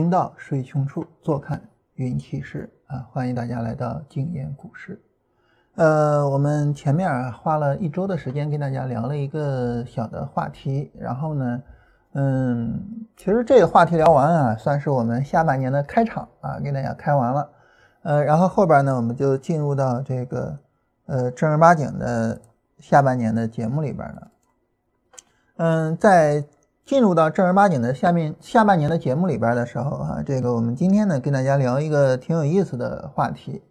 行到水穷处，坐看云起时啊！欢迎大家来到静言股市。呃，我们前面花了一周的时间跟大家聊了一个小的话题，然后呢，嗯，其实这个话题聊完啊，算是我们下半年的开场啊，给大家开完了。呃，然后后边呢，我们就进入到这个呃正儿八经的下半年的节目里边了。嗯，在。进入到正儿八经的下面下半年的节目里边的时候啊，这个我们今天呢跟大家聊一个挺有意思的话题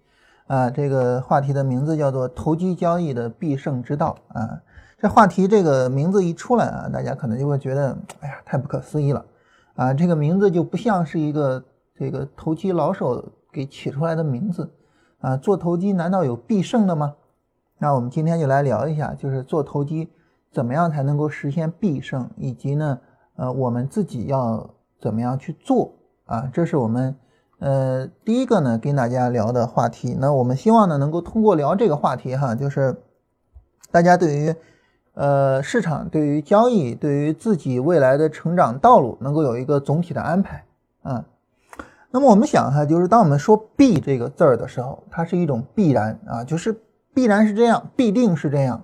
啊，这个话题的名字叫做投机交易的必胜之道啊。这话题这个名字一出来啊，大家可能就会觉得哎呀太不可思议了啊，这个名字就不像是一个这个投机老手给起出来的名字啊。做投机难道有必胜的吗？那我们今天就来聊一下，就是做投机怎么样才能够实现必胜，以及呢。呃，我们自己要怎么样去做啊？这是我们呃第一个呢跟大家聊的话题。那我们希望呢能够通过聊这个话题哈，就是大家对于呃市场、对于交易、对于自己未来的成长道路能够有一个总体的安排啊。那么我们想哈，就是当我们说“必”这个字儿的时候，它是一种必然啊，就是必然是这样，必定是这样。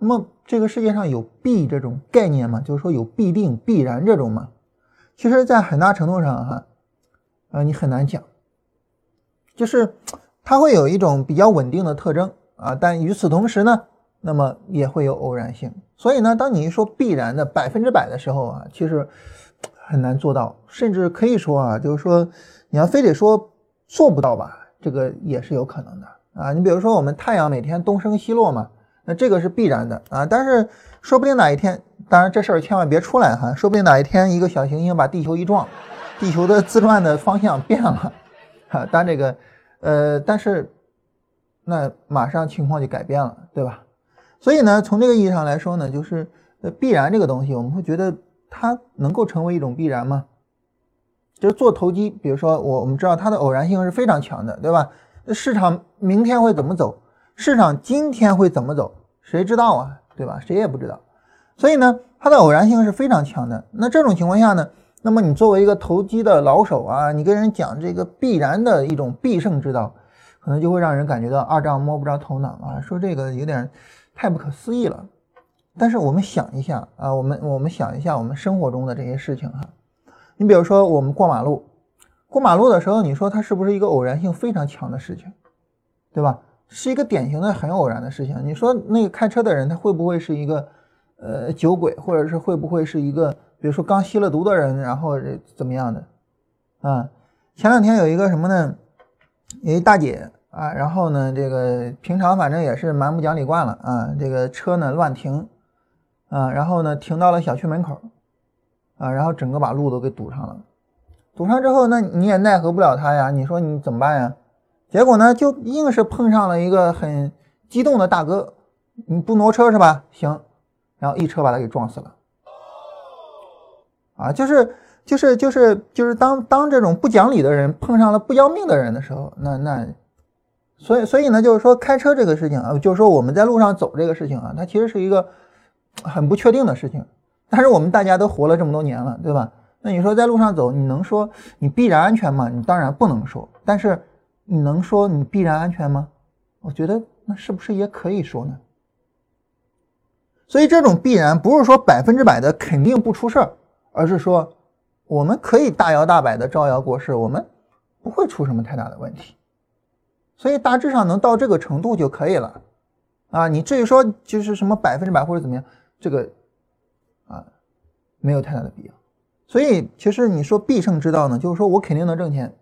那么这个世界上有必这种概念吗？就是说有必定、必然这种吗？其实，在很大程度上，哈，啊，你很难讲。就是它会有一种比较稳定的特征啊，但与此同时呢，那么也会有偶然性。所以呢，当你一说必然的百分之百的时候啊，其实很难做到，甚至可以说啊，就是说你要非得说做不到吧，这个也是有可能的啊。你比如说我们太阳每天东升西落嘛。那这个是必然的啊，但是说不定哪一天，当然这事儿千万别出来哈，说不定哪一天一个小行星把地球一撞，地球的自转的方向变了，哈，但这个，呃，但是那马上情况就改变了，对吧？所以呢，从这个意义上来说呢，就是呃必然这个东西，我们会觉得它能够成为一种必然吗？就是做投机，比如说我我们知道它的偶然性是非常强的，对吧？市场明天会怎么走？市场今天会怎么走？谁知道啊？对吧？谁也不知道。所以呢，它的偶然性是非常强的。那这种情况下呢，那么你作为一个投机的老手啊，你跟人讲这个必然的一种必胜之道，可能就会让人感觉到二丈摸不着头脑啊，说这个有点太不可思议了。但是我们想一下啊，我们我们想一下我们生活中的这些事情哈。你比如说我们过马路，过马路的时候，你说它是不是一个偶然性非常强的事情，对吧？是一个典型的很偶然的事情。你说那个开车的人，他会不会是一个呃酒鬼，或者是会不会是一个比如说刚吸了毒的人，然后怎么样的啊？前两天有一个什么呢？有一大姐啊，然后呢，这个平常反正也是蛮不讲理惯了啊，这个车呢乱停啊，然后呢停到了小区门口啊，然后整个把路都给堵上了。堵上之后，那你也奈何不了他呀？你说你怎么办呀？结果呢，就硬是碰上了一个很激动的大哥，你不挪车是吧？行，然后一车把他给撞死了。啊，就是就是就是就是当当这种不讲理的人碰上了不要命的人的时候，那那，所以所以呢，就是说开车这个事情啊，就是说我们在路上走这个事情啊，它其实是一个很不确定的事情。但是我们大家都活了这么多年了，对吧？那你说在路上走，你能说你必然安全吗？你当然不能说，但是。你能说你必然安全吗？我觉得那是不是也可以说呢？所以这种必然不是说百分之百的肯定不出事儿，而是说我们可以大摇大摆的招摇过市，我们不会出什么太大的问题。所以大致上能到这个程度就可以了啊！你至于说就是什么百分之百或者怎么样，这个啊没有太大的必要。所以其实你说必胜之道呢，就是说我肯定能挣钱。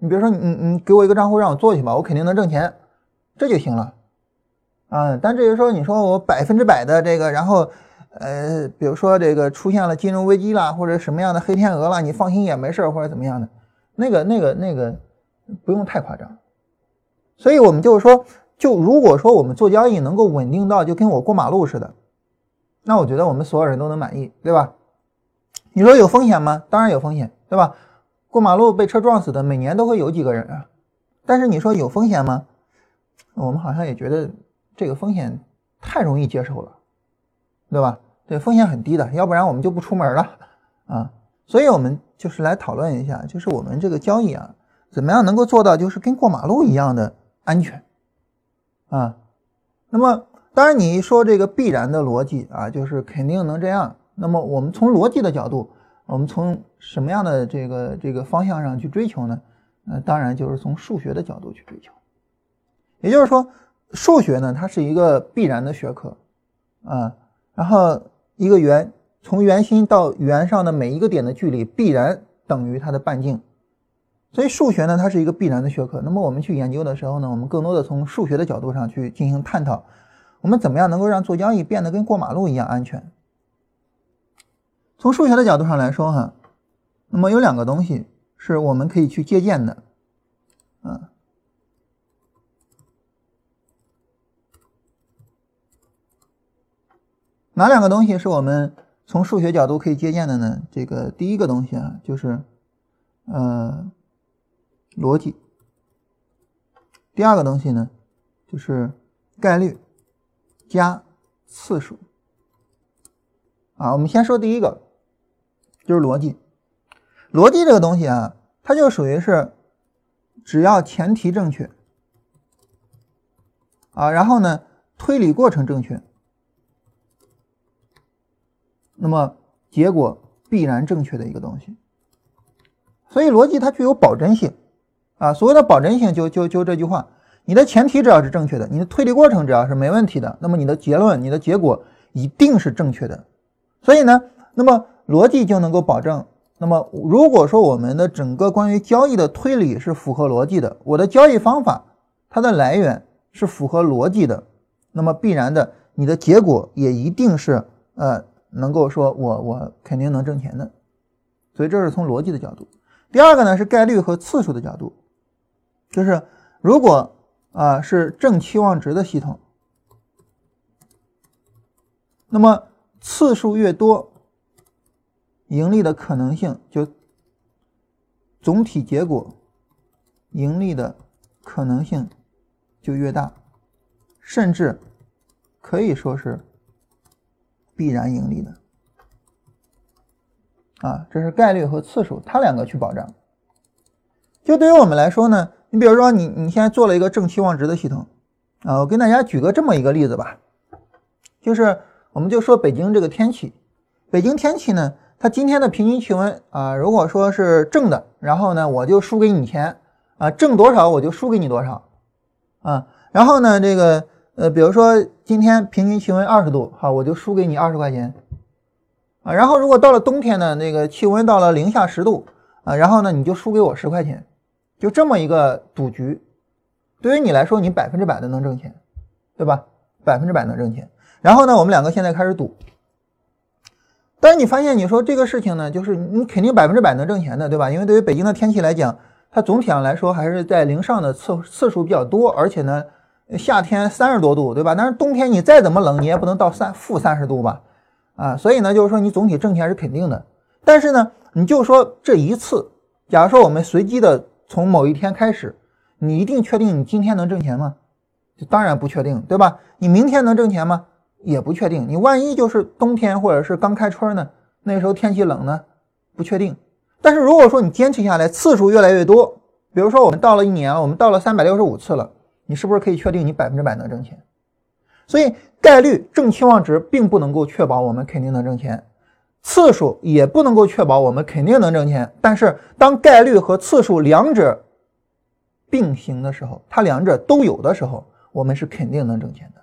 你比如说，你你给我一个账户让我做去吧，我肯定能挣钱，这就行了，啊。但至于说你说我百分之百的这个，然后，呃，比如说这个出现了金融危机啦，或者什么样的黑天鹅了，你放心也没事或者怎么样的，那个那个那个不用太夸张。所以我们就是说，就如果说我们做交易能够稳定到就跟我过马路似的，那我觉得我们所有人都能满意，对吧？你说有风险吗？当然有风险，对吧？过马路被车撞死的每年都会有几个人啊？但是你说有风险吗？我们好像也觉得这个风险太容易接受了，对吧？对，风险很低的，要不然我们就不出门了啊。所以我们就是来讨论一下，就是我们这个交易啊，怎么样能够做到就是跟过马路一样的安全啊？那么当然你一说这个必然的逻辑啊，就是肯定能这样。那么我们从逻辑的角度，我们从什么样的这个这个方向上去追求呢？呃，当然就是从数学的角度去追求。也就是说，数学呢，它是一个必然的学科啊。然后一个圆从圆心到圆上的每一个点的距离必然等于它的半径，所以数学呢，它是一个必然的学科。那么我们去研究的时候呢，我们更多的从数学的角度上去进行探讨，我们怎么样能够让做交易变得跟过马路一样安全？从数学的角度上来说，哈，那么有两个东西是我们可以去借鉴的，啊，哪两个东西是我们从数学角度可以借鉴的呢？这个第一个东西啊，就是呃逻辑；第二个东西呢，就是概率加次数。啊，我们先说第一个。就是逻辑，逻辑这个东西啊，它就属于是，只要前提正确，啊，然后呢，推理过程正确，那么结果必然正确的一个东西。所以逻辑它具有保真性，啊，所谓的保真性就就就这句话，你的前提只要是正确的，你的推理过程只要是没问题的，那么你的结论、你的结果一定是正确的。所以呢，那么。逻辑就能够保证。那么，如果说我们的整个关于交易的推理是符合逻辑的，我的交易方法它的来源是符合逻辑的，那么必然的，你的结果也一定是呃能够说我我肯定能挣钱的。所以这是从逻辑的角度。第二个呢是概率和次数的角度，就是如果啊是正期望值的系统，那么次数越多。盈利的可能性就总体结果盈利的可能性就越大，甚至可以说是必然盈利的啊，这是概率和次数，它两个去保障。就对于我们来说呢，你比如说你你现在做了一个正期望值的系统啊，我跟大家举个这么一个例子吧，就是我们就说北京这个天气，北京天气呢。它今天的平均气温啊，如果说是正的，然后呢，我就输给你钱啊，正多少我就输给你多少啊。然后呢，这个呃，比如说今天平均气温二十度，好，我就输给你二十块钱啊。然后如果到了冬天呢，那个气温到了零下十度啊，然后呢，你就输给我十块钱，就这么一个赌局，对于你来说，你百分之百的能挣钱，对吧？百分之百能挣钱。然后呢，我们两个现在开始赌。但是你发现，你说这个事情呢，就是你肯定百分之百能挣钱的，对吧？因为对于北京的天气来讲，它总体上来说还是在零上的次次数比较多，而且呢，夏天三十多度，对吧？但是冬天你再怎么冷，你也不能到三负三十度吧？啊，所以呢，就是说你总体挣钱是肯定的。但是呢，你就说这一次，假如说我们随机的从某一天开始，你一定确定你今天能挣钱吗？当然不确定，对吧？你明天能挣钱吗？也不确定，你万一就是冬天或者是刚开春呢？那时候天气冷呢，不确定。但是如果说你坚持下来，次数越来越多，比如说我们到了一年，我们到了三百六十五次了，你是不是可以确定你百分之百能挣钱？所以概率正期望值并不能够确保我们肯定能挣钱，次数也不能够确保我们肯定能挣钱。但是当概率和次数两者并行的时候，它两者都有的时候，我们是肯定能挣钱的。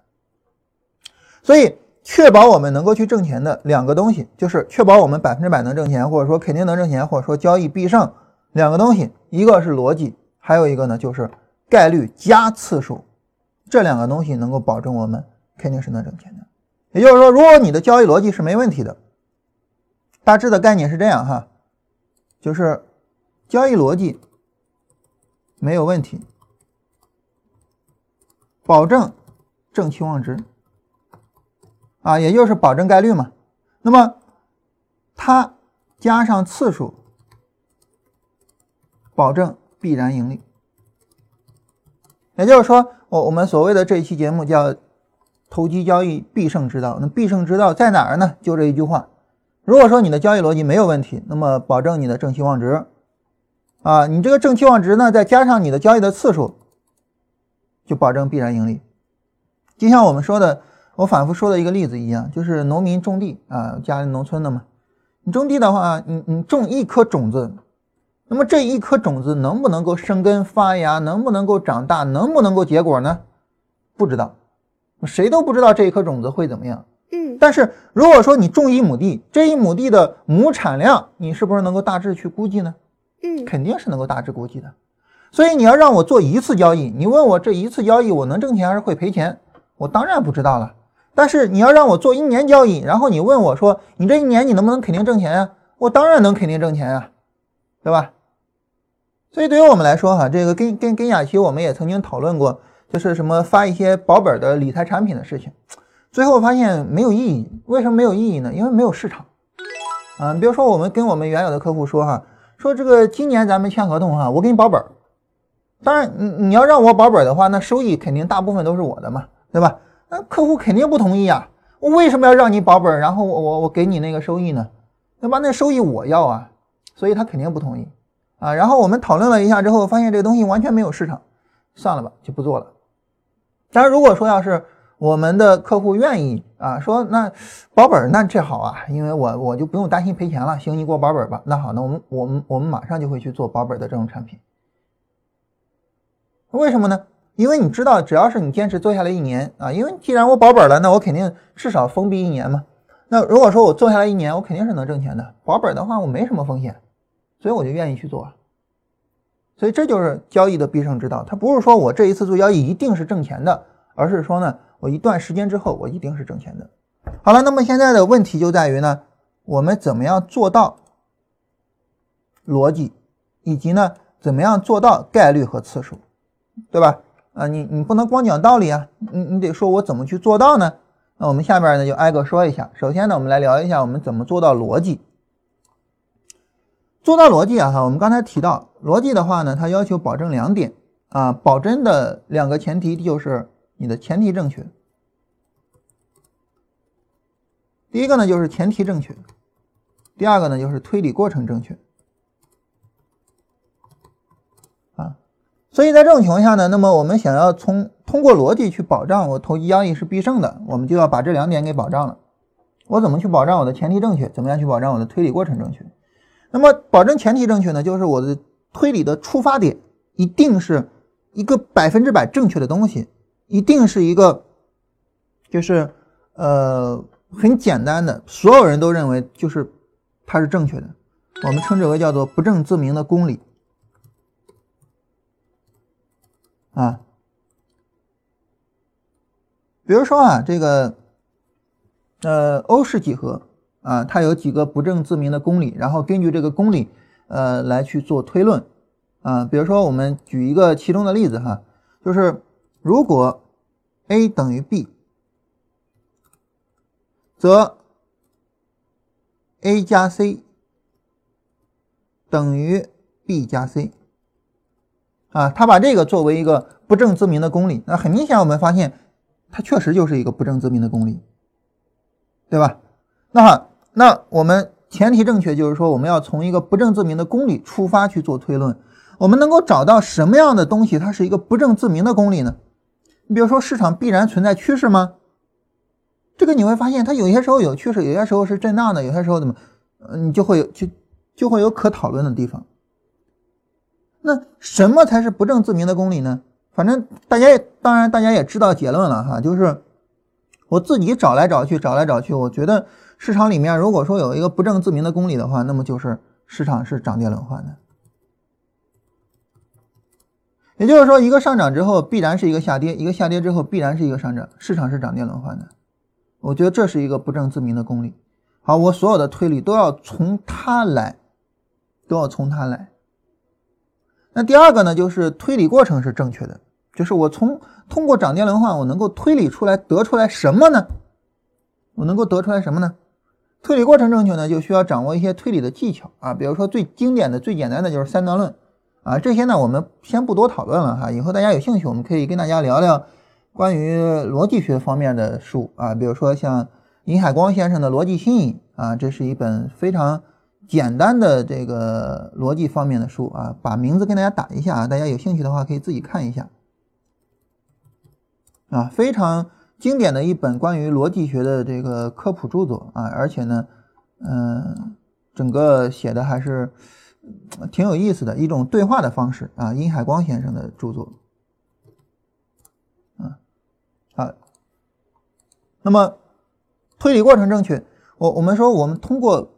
所以，确保我们能够去挣钱的两个东西，就是确保我们百分之百能挣钱，或者说肯定能挣钱，或者说交易必胜。两个东西，一个是逻辑，还有一个呢就是概率加次数。这两个东西能够保证我们肯定是能挣钱的。也就是说，如果你的交易逻辑是没问题的，大致的概念是这样哈，就是交易逻辑没有问题，保证正期望值。啊，也就是保证概率嘛，那么它加上次数，保证必然盈利。也就是说，我我们所谓的这一期节目叫投机交易必胜之道。那必胜之道在哪儿呢？就这一句话。如果说你的交易逻辑没有问题，那么保证你的正期望值啊，你这个正期望值呢，再加上你的交易的次数，就保证必然盈利。就像我们说的，我反复说的一个例子一样，就是农民种地啊，家里农村的嘛，你种地的话，你你种一颗种子，那么这一颗种子能不能够生根发芽，能不能够长大，能不能够结果呢？不知道，谁都不知道这一颗种子会怎么样。嗯，但是如果说你种一亩地，这一亩地的亩产量，你是不是能够大致去估计呢？嗯，肯定是能够大致估计的。所以你要让我做一次交易，你问我这一次交易我能挣钱还是会赔钱？我当然不知道了，但是你要让我做一年交易，然后你问我说，你这一年你能不能肯定挣钱呀？我当然能肯定挣钱呀，对吧？所以对于我们来说哈，这个跟跟跟雅琪我们也曾经讨论过，就是什么发一些保本的理财产品的事情，最后发现没有意义。为什么没有意义呢？因为没有市场。啊，比如说我们跟我们原有的客户说哈，说这个今年咱们签合同哈，我给你保本。当然你你要让我保本的话，那收益肯定大部分都是我的嘛。对吧？那客户肯定不同意啊。我为什么要让你保本，然后我我我给你那个收益呢？对吧？那收益我要啊，所以他肯定不同意啊。然后我们讨论了一下之后，发现这个东西完全没有市场，算了吧，就不做了。当然，如果说要是我们的客户愿意啊，说那保本那这好啊，因为我我就不用担心赔钱了。行，你给我保本吧。那好，那我们我们我们马上就会去做保本的这种产品。为什么呢？因为你知道，只要是你坚持做下来一年啊，因为既然我保本了，那我肯定至少封闭一年嘛。那如果说我做下来一年，我肯定是能挣钱的。保本的话，我没什么风险，所以我就愿意去做。所以这就是交易的必胜之道。它不是说我这一次做交易一定是挣钱的，而是说呢，我一段时间之后我一定是挣钱的。好了，那么现在的问题就在于呢，我们怎么样做到逻辑，以及呢，怎么样做到概率和次数，对吧？啊，你你不能光讲道理啊，你你得说我怎么去做到呢？那我们下边呢就挨个说一下。首先呢，我们来聊一下我们怎么做到逻辑。做到逻辑啊，哈，我们刚才提到逻辑的话呢，它要求保证两点啊，保真的两个前提就是你的前提正确。第一个呢就是前提正确，第二个呢就是推理过程正确。所以在这种情况下呢，那么我们想要从通过逻辑去保障我投机交易是必胜的，我们就要把这两点给保障了。我怎么去保障我的前提正确？怎么样去保障我的推理过程正确？那么保证前提正确呢，就是我的推理的出发点一定是一个百分之百正确的东西，一定是一个就是呃很简单的，所有人都认为就是它是正确的，我们称之为叫做不证自明的公理。啊，比如说啊，这个呃欧式几何啊，它有几个不证自明的公理，然后根据这个公理呃来去做推论啊。比如说，我们举一个其中的例子哈，就是如果 a 等于 b，则 a 加 c 等于 b 加 c。啊，他把这个作为一个不证自明的公理，那很明显我们发现，它确实就是一个不证自明的公理，对吧？那好，那我们前提正确，就是说我们要从一个不证自明的公理出发去做推论，我们能够找到什么样的东西它是一个不证自明的公理呢？你比如说市场必然存在趋势吗？这个你会发现它有些时候有趋势，有些时候是震荡的，有些时候怎么，嗯，你就会有就就会有可讨论的地方。那什么才是不证自明的公理呢？反正大家当然大家也知道结论了哈，就是我自己找来找去找来找去，我觉得市场里面如果说有一个不证自明的公理的话，那么就是市场是涨跌轮换的。也就是说，一个上涨之后必然是一个下跌，一个下跌之后必然是一个上涨，市场是涨跌轮换的。我觉得这是一个不证自明的公理。好，我所有的推理都要从它来，都要从它来。那第二个呢，就是推理过程是正确的，就是我从通过涨跌轮换，我能够推理出来得出来什么呢？我能够得出来什么呢？推理过程正确呢，就需要掌握一些推理的技巧啊，比如说最经典的、最简单的就是三段论啊，这些呢我们先不多讨论了哈，以后大家有兴趣，我们可以跟大家聊聊关于逻辑学方面的书啊，比如说像尹海光先生的逻辑新颖啊，这是一本非常简单的这个逻辑方面的书啊，把名字跟大家打一下啊，大家有兴趣的话可以自己看一下啊，非常经典的一本关于逻辑学的这个科普著作啊，而且呢，嗯，整个写的还是挺有意思的一种对话的方式啊，殷海光先生的著作。啊，那么推理过程正确，我我们说我们通过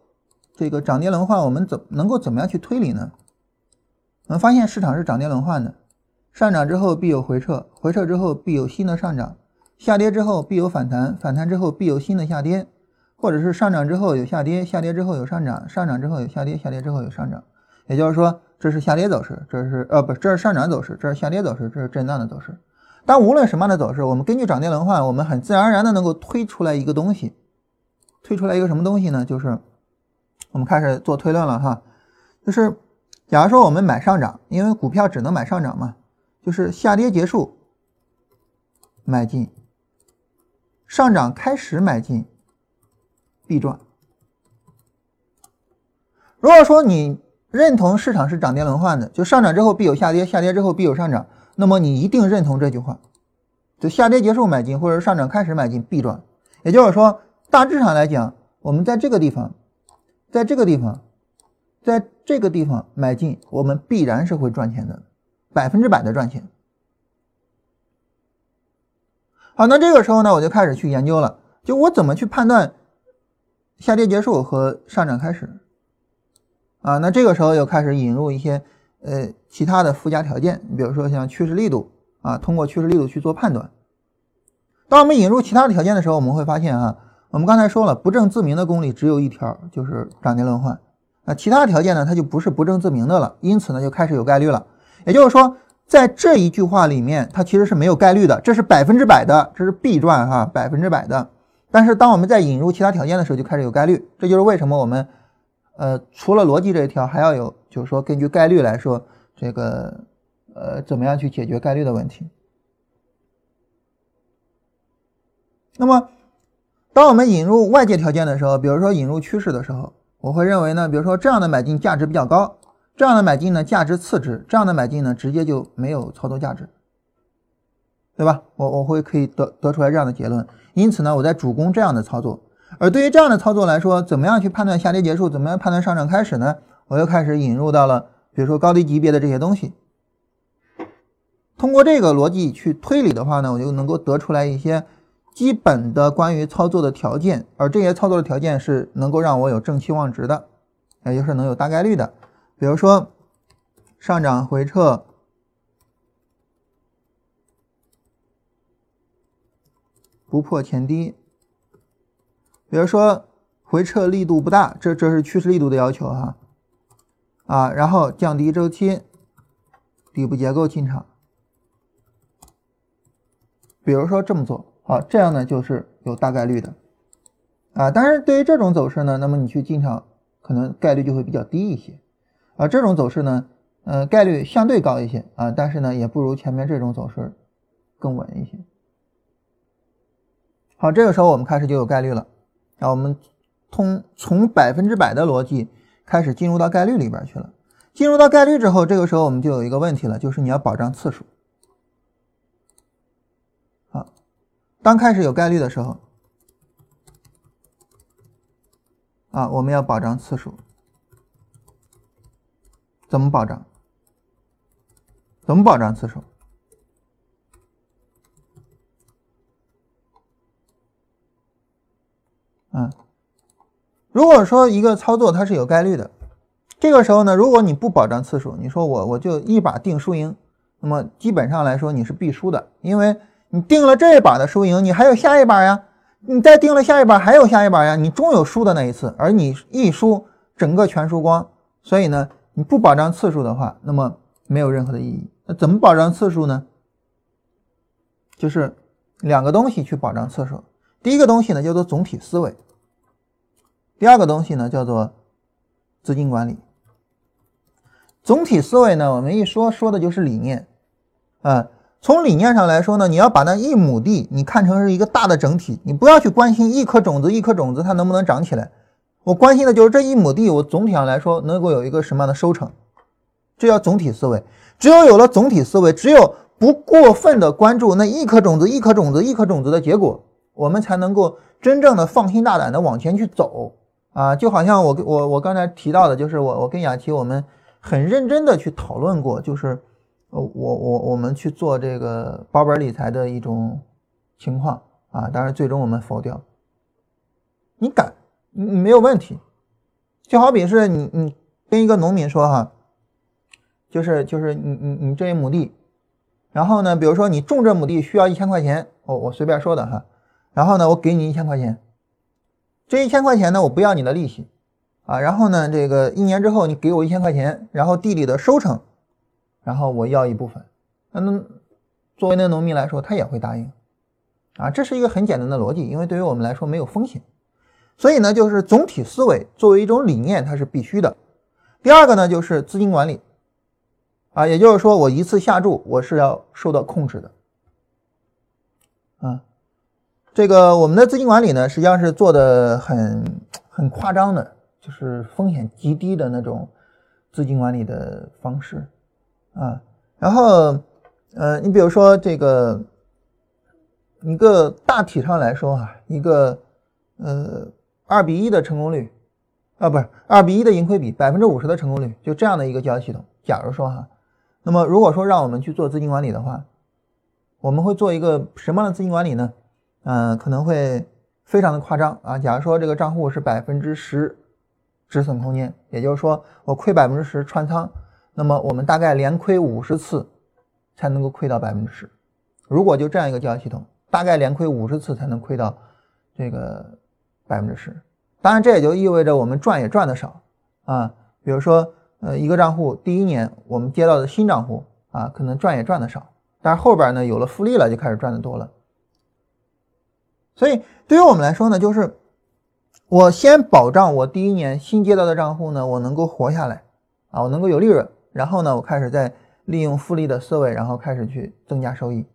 这个涨跌轮换，我们怎能够怎么样去推理呢？我们发现市场是涨跌轮换的，上涨之后必有回撤，回撤之后必有新的上涨，下跌之后必有反弹，反弹之后必有新的下跌，或者是上涨之后有下跌，下跌之后有上涨，上涨之后有下跌，下跌之后有上涨。也就是说，这是下跌走势，这是呃不，这是上涨走势，这是下跌走势，这是震荡的走势。但无论什么样的走势，我们根据涨跌轮换，我们很自然而然的能够推出来一个东西，推出来一个什么东西呢？就是我们开始做推论了哈，就是假如说我们买上涨，因为股票只能买上涨嘛，就是下跌结束买进，上涨开始买进必赚。如果说你认同市场是涨跌轮换的，就上涨之后必有下跌，下跌之后必有上涨。那么你一定认同这句话，就下跌结束买进，或者上涨开始买进必赚。也就是说，大致上来讲，我们在这个地方，在这个地方，在这个地方买进，我们必然是会赚钱的，百分之百的赚钱。好，那这个时候呢，我就开始去研究了，就我怎么去判断下跌结束和上涨开始啊？那这个时候又开始引入一些。呃，其他的附加条件，你比如说像趋势力度啊，通过趋势力度去做判断。当我们引入其他的条件的时候，我们会发现啊，我们刚才说了，不证自明的公理只有一条，就是涨跌轮换。那其他条件呢，它就不是不证自明的了，因此呢，就开始有概率了。也就是说，在这一句话里面，它其实是没有概率的，这是百分之百的，这是必赚哈，百分之百的。但是当我们在引入其他条件的时候，就开始有概率。这就是为什么我们。呃，除了逻辑这一条，还要有，就是说根据概率来说，这个呃，怎么样去解决概率的问题？那么，当我们引入外界条件的时候，比如说引入趋势的时候，我会认为呢，比如说这样的买进价值比较高，这样的买进呢价值次之，这样的买进呢直接就没有操作价值，对吧？我我会可以得得出来这样的结论。因此呢，我在主攻这样的操作。而对于这样的操作来说，怎么样去判断下跌结束？怎么样判断上涨开始呢？我又开始引入到了，比如说高低级别的这些东西。通过这个逻辑去推理的话呢，我就能够得出来一些基本的关于操作的条件。而这些操作的条件是能够让我有正期望值的，也就是能有大概率的。比如说上涨回撤不破前低。比如说回撤力度不大，这这是趋势力度的要求哈，啊，然后降低周期，底部结构进场。比如说这么做，好，这样呢就是有大概率的，啊，但是对于这种走势呢，那么你去进场可能概率就会比较低一些，啊，这种走势呢，呃，概率相对高一些啊，但是呢也不如前面这种走势更稳一些。好，这个时候我们开始就有概率了。啊我们通从百分之百的逻辑开始进入到概率里边去了。进入到概率之后，这个时候我们就有一个问题了，就是你要保障次数。刚开始有概率的时候，啊，我们要保障次数。怎么保障？怎么保障次数？嗯，如果说一个操作它是有概率的，这个时候呢，如果你不保障次数，你说我我就一把定输赢，那么基本上来说你是必输的，因为你定了这一把的输赢，你还有下一把呀，你再定了下一把还有下一把呀，你终有输的那一次，而你一输整个全输光，所以呢，你不保障次数的话，那么没有任何的意义。那怎么保障次数呢？就是两个东西去保障次数。第一个东西呢叫做总体思维，第二个东西呢叫做资金管理。总体思维呢，我们一说说的就是理念，啊，从理念上来说呢，你要把那一亩地你看成是一个大的整体，你不要去关心一颗种子一颗种子它能不能长起来，我关心的就是这一亩地，我总体上来说能够有一个什么样的收成，这叫总体思维。只有有了总体思维，只有不过分的关注那一颗种子、一颗种子、一颗种子的结果，我们才能够真正的放心大胆的往前去走啊！就好像我我我刚才提到的，就是我我跟雅琪我们很认真的去讨论过，就是我我我们去做这个保本理财的一种情况啊，当然最终我们否掉。你敢？你没有问题，就好比是你你跟一个农民说哈，就是就是你你你这一亩地，然后呢，比如说你种这亩地需要一千块钱，我我随便说的哈，然后呢，我给你一千块钱，这一千块钱呢，我不要你的利息啊，然后呢，这个一年之后你给我一千块钱，然后地里的收成，然后我要一部分，那作为那农民来说，他也会答应。啊，这是一个很简单的逻辑，因为对于我们来说没有风险。所以呢，就是总体思维作为一种理念，它是必须的。第二个呢，就是资金管理，啊，也就是说，我一次下注我是要受到控制的，啊，这个我们的资金管理呢，实际上是做的很很夸张的，就是风险极低的那种资金管理的方式，啊，然后，呃，你比如说这个一个大体上来说啊，一个呃。二比一的成功率，啊，不是二比一的盈亏比，百分之五十的成功率，就这样的一个交易系统。假如说哈，那么如果说让我们去做资金管理的话，我们会做一个什么样的资金管理呢？嗯，可能会非常的夸张啊。假如说这个账户是百分之十止损空间，也就是说我亏百分之十穿仓，那么我们大概连亏五十次才能够亏到百分之十。如果就这样一个交易系统，大概连亏五十次才能亏到这个。百分之十，当然这也就意味着我们赚也赚的少啊。比如说，呃，一个账户第一年我们接到的新账户啊，可能赚也赚的少，但是后边呢有了复利了，就开始赚的多了。所以对于我们来说呢，就是我先保障我第一年新接到的账户呢，我能够活下来啊，我能够有利润，然后呢，我开始再利用复利的思维，然后开始去增加收益。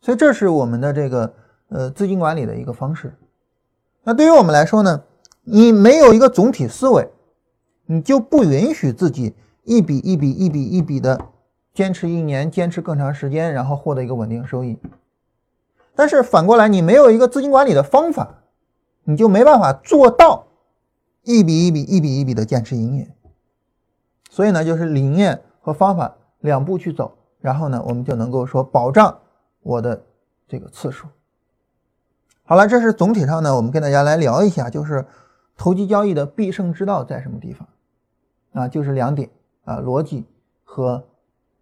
所以这是我们的这个呃资金管理的一个方式。那对于我们来说呢，你没有一个总体思维，你就不允许自己一笔一笔一笔一笔的坚持一年，坚持更长时间，然后获得一个稳定收益。但是反过来，你没有一个资金管理的方法，你就没办法做到一笔一笔一笔一笔的坚持营业。所以呢，就是理念和方法两步去走，然后呢，我们就能够说保障我的这个次数。好了，这是总体上呢，我们跟大家来聊一下，就是投机交易的必胜之道在什么地方啊？就是两点啊，逻辑和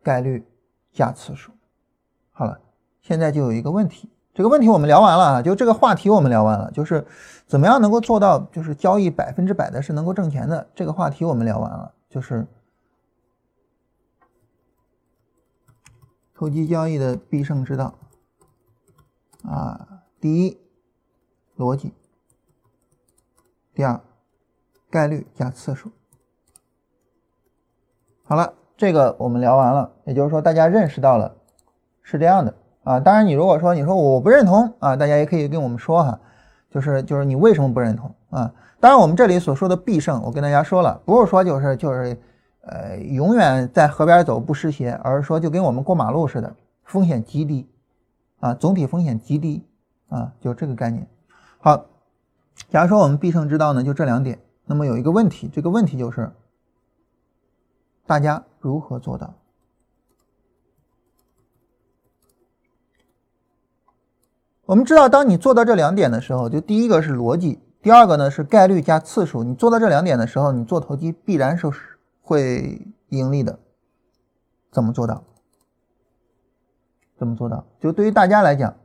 概率加次数。好了，现在就有一个问题，这个问题我们聊完了啊，就这个话题我们聊完了，就是怎么样能够做到就是交易百分之百的是能够挣钱的这个话题我们聊完了，就是投机交易的必胜之道啊，第一。逻辑，第二，概率加次数。好了，这个我们聊完了，也就是说大家认识到了是这样的啊。当然，你如果说你说我不认同啊，大家也可以跟我们说哈，就是就是你为什么不认同啊？当然，我们这里所说的必胜，我跟大家说了，不是说就是就是呃永远在河边走不湿鞋，而是说就跟我们过马路似的，风险极低啊，总体风险极低啊，就这个概念。好，假如说我们必胜之道呢，就这两点。那么有一个问题，这个问题就是，大家如何做到？我们知道，当你做到这两点的时候，就第一个是逻辑，第二个呢是概率加次数。你做到这两点的时候，你做投机必然是会盈利的。怎么做到？怎么做到？就对于大家来讲，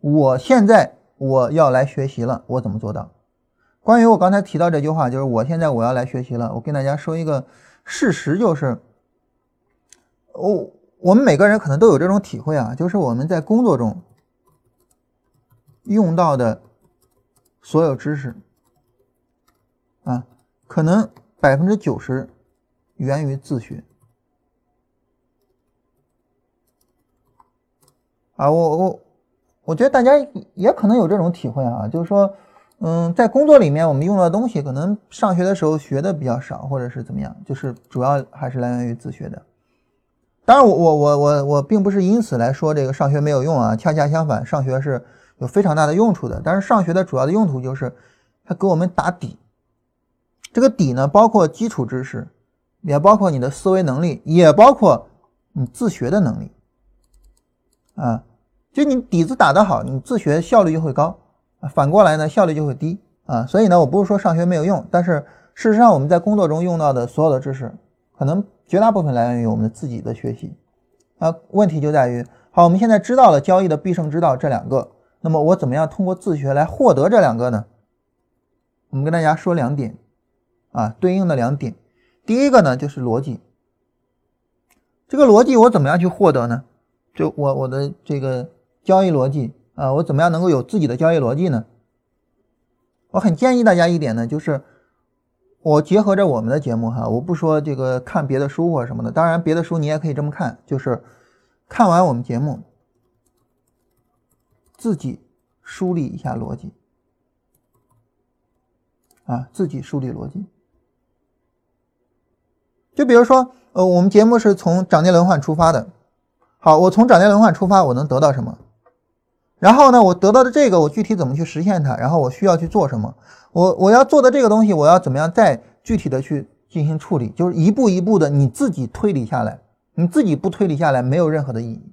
我现在。我要来学习了，我怎么做到？关于我刚才提到这句话，就是我现在我要来学习了。我跟大家说一个事实，就是我我们每个人可能都有这种体会啊，就是我们在工作中用到的所有知识啊，可能百分之九十源于自学啊，我我。我觉得大家也可能有这种体会啊，就是说嗯，在工作里面我们用到的东西，可能上学的时候学的比较少，或者是怎么样，就是主要还是来源于自学的。当然，我我我我我并不是因此来说这个上学没有用啊，恰恰相反，上学是有非常大的用处的。但是上学的主要的用途就是它给我们打底，这个底呢，包括基础知识，也包括你的思维能力，也包括你自学的能力啊。就你底子打得好，你自学效率就会高。反过来呢，效率就会低啊。所以呢，我不是说上学没有用，但是事实上我们在工作中用到的所有的知识，可能。绝大部分来源于我们自己的学习，啊，问题就在于，好，我们现在知道了交易的必胜之道这两个，那么我怎么样通过自学来获得这两个呢？我们跟大家说两点，啊，对应的两点，第一个呢就是逻辑，这个逻辑我怎么样去获得呢？就我我的这个交易逻辑啊，我怎么样能够有自己的交易逻辑呢？我很建议大家一点呢，就是。我结合着我们的节目哈，我不说这个看别的书或什么的，当然别的书你也可以这么看，就是看完我们节目，自己梳理一下逻辑，啊，自己梳理逻辑。就比如说，呃，我们节目是从涨跌轮换出发的，好，我从涨跌轮换出发，我能得到什么？然后呢，我得到的这个，我具体怎么去实现它？然后我需要去做什么？我我要做的这个东西，我要怎么样再具体的去进行处理？就是一步一步的，你自己推理下来，你自己不推理下来，没有任何的意义。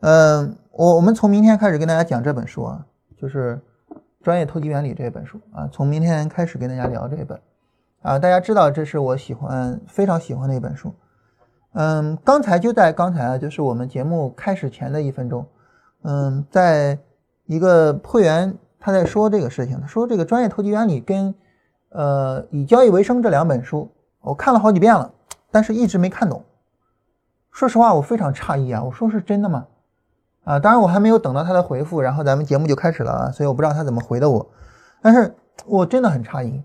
嗯，我我们从明天开始跟大家讲这本书啊，就是《专业投机原理》这本书啊，从明天开始跟大家聊这本啊，大家知道这是我喜欢非常喜欢的一本书。嗯，刚才就在刚才啊，就是我们节目开始前的一分钟。嗯，在一个会员他在说这个事情，他说这个专业投机原理跟呃以交易为生这两本书，我看了好几遍了，但是一直没看懂。说实话，我非常诧异啊！我说是真的吗？啊，当然我还没有等到他的回复，然后咱们节目就开始了啊，所以我不知道他怎么回的我，但是我真的很诧异。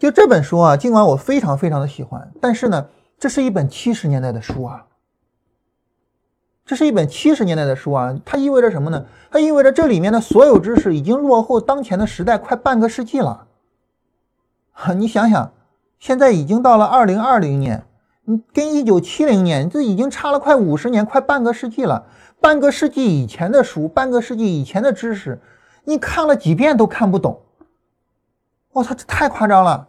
就这本书啊，尽管我非常非常的喜欢，但是呢，这是一本七十年代的书啊。这是一本七十年代的书啊，它意味着什么呢？它意味着这里面的所有知识已经落后当前的时代快半个世纪了。哈你想想，现在已经到了二零二零年，你跟一九七零年这已经差了快五十年，快半个世纪了。半个世纪以前的书，半个世纪以前的知识，你看了几遍都看不懂。我操，这太夸张了！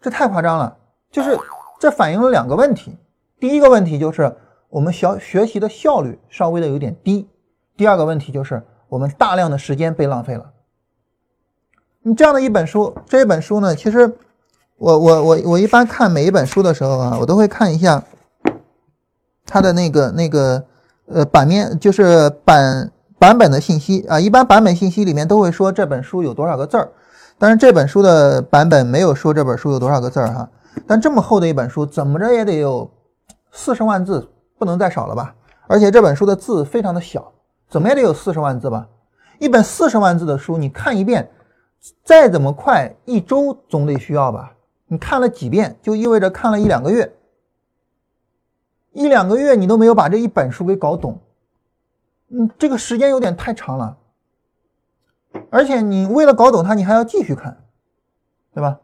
这太夸张了，就是这反映了两个问题。第一个问题就是。我们学学习的效率稍微的有点低。第二个问题就是我们大量的时间被浪费了。你这样的一本书，这一本书呢，其实我我我我一般看每一本书的时候啊，我都会看一下它的那个那个呃版面，就是版版本的信息啊。一般版本信息里面都会说这本书有多少个字儿，但是这本书的版本没有说这本书有多少个字儿哈。但这么厚的一本书，怎么着也得有四十万字。不能再少了吧？而且这本书的字非常的小，怎么也得有四十万字吧？一本四十万字的书，你看一遍，再怎么快，一周总得需要吧？你看了几遍，就意味着看了一两个月，一两个月你都没有把这一本书给搞懂，嗯，这个时间有点太长了。而且你为了搞懂它，你还要继续看，对吧？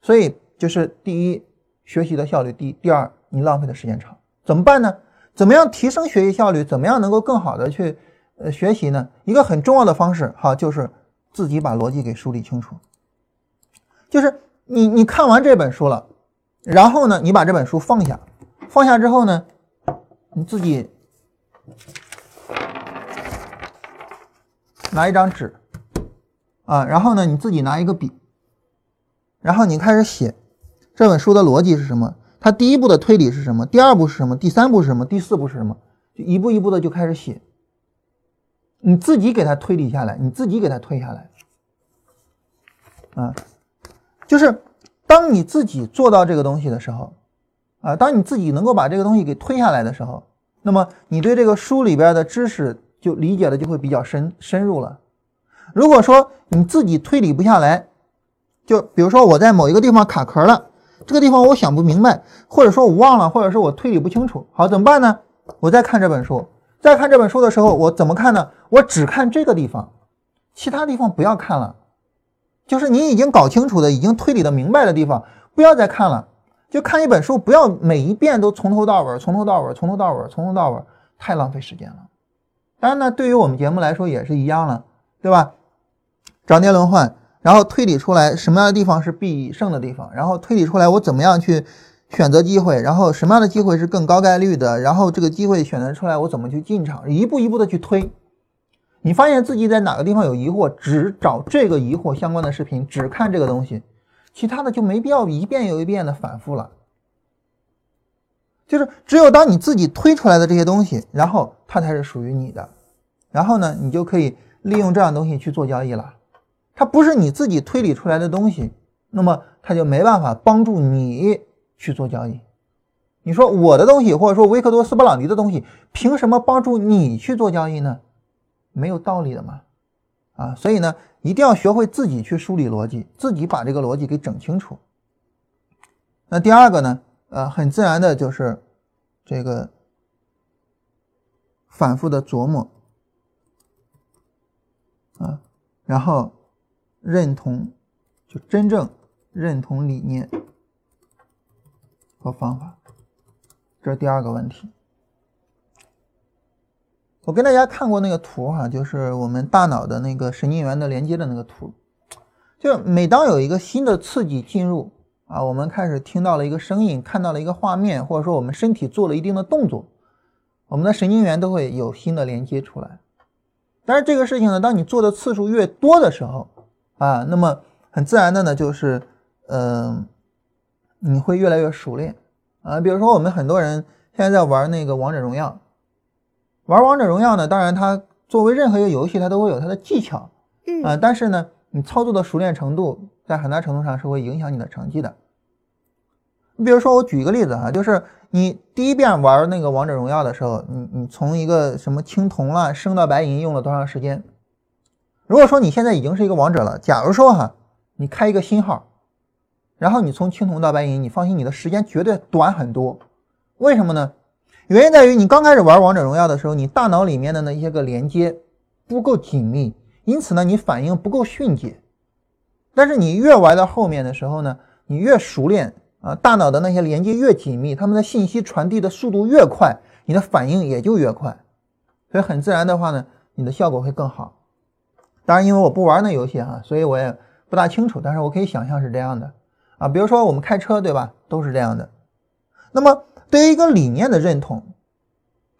所以就是第一，学习的效率低；第二，你浪费的时间长。怎么办呢？怎么样提升学习效率？怎么样能够更好的去呃学习呢？一个很重要的方式，哈，就是自己把逻辑给梳理清楚。就是你你看完这本书了，然后呢，你把这本书放下，放下之后呢，你自己拿一张纸啊，然后呢，你自己拿一个笔，然后你开始写这本书的逻辑是什么。它第一步的推理是什么？第二步是什么？第三步是什么？第四步是什么？就一步一步的就开始写，你自己给它推理下来，你自己给它推下来，啊，就是当你自己做到这个东西的时候，啊，当你自己能够把这个东西给推下来的时候，那么你对这个书里边的知识就理解的就会比较深深入了。如果说你自己推理不下来，就比如说我在某一个地方卡壳了。这个地方我想不明白，或者说我忘了，或者是我推理不清楚，好怎么办呢？我再看这本书，再看这本书的时候，我怎么看呢？我只看这个地方，其他地方不要看了。就是你已经搞清楚的、已经推理的明白的地方，不要再看了。就看一本书，不要每一遍都从头到尾、从头到尾、从头到尾、从头到尾，太浪费时间了。当然呢，对于我们节目来说也是一样了，对吧？涨跌轮换，然后推理出来什么样的地方是必胜的地方，然后推理出来我怎么样去选择机会，然后什么样的机会是更高概率的，然后这个机会选择出来我怎么去进场，一步一步的去推。你发现自己在哪个地方有疑惑，只找这个疑惑相关的视频，只看这个东西，其他的就没必要一遍又一遍的反复了。就是只有当你自己推出来的这些东西，然后它才是属于你的，然后呢，你就可以利用这样东西去做交易了。它不是你自己推理出来的东西，那么它就没办法帮助你去做交易。你说我的东西，或者说维克多·斯布朗尼的东西，凭什么帮助你去做交易呢？没有道理的嘛，啊，所以呢，一定要学会自己去梳理逻辑，自己把这个逻辑给整清楚。那第二个呢，呃，很自然的就是这个反复的琢磨，啊，然后认同，就真正认同理念和方法，这是第二个问题。我跟大家看过那个图哈，就是我们大脑的那个神经元的连接的那个图。就每当有一个新的刺激进入啊，我们开始听到了一个声音，看到了一个画面，或者说我们身体做了一定的动作，我们的神经元都会有新的连接出来。但是这个事情呢，当你做的次数越多的时候啊，那么很自然的呢，就是嗯，你会越来越熟练啊。比如说我们很多人现在在玩那个王者荣耀。玩王者荣耀呢，当然它作为任何一个游戏，它都会有它的技巧，嗯啊，但是呢，你操作的熟练程度在很大程度上是会影响你的成绩的。你比如说，我举一个例子啊，就是你第一遍玩那个王者荣耀的时候，你你从一个什么青铜啦升到白银用了多长时间？如果说你现在已经是一个王者了，假如说哈，你开一个新号，然后你从青铜到白银，你放心，你的时间绝对短很多。为什么呢？原因在于你刚开始玩王者荣耀的时候，你大脑里面的那些个连接不够紧密，因此呢，你反应不够迅捷。但是你越玩到后面的时候呢，你越熟练啊，大脑的那些连接越紧密，他们的信息传递的速度越快，你的反应也就越快。所以很自然的话呢，你的效果会更好。当然，因为我不玩那游戏哈，所以我也不大清楚。但是我可以想象是这样的啊，比如说我们开车对吧，都是这样的。那么。对于一个理念的认同，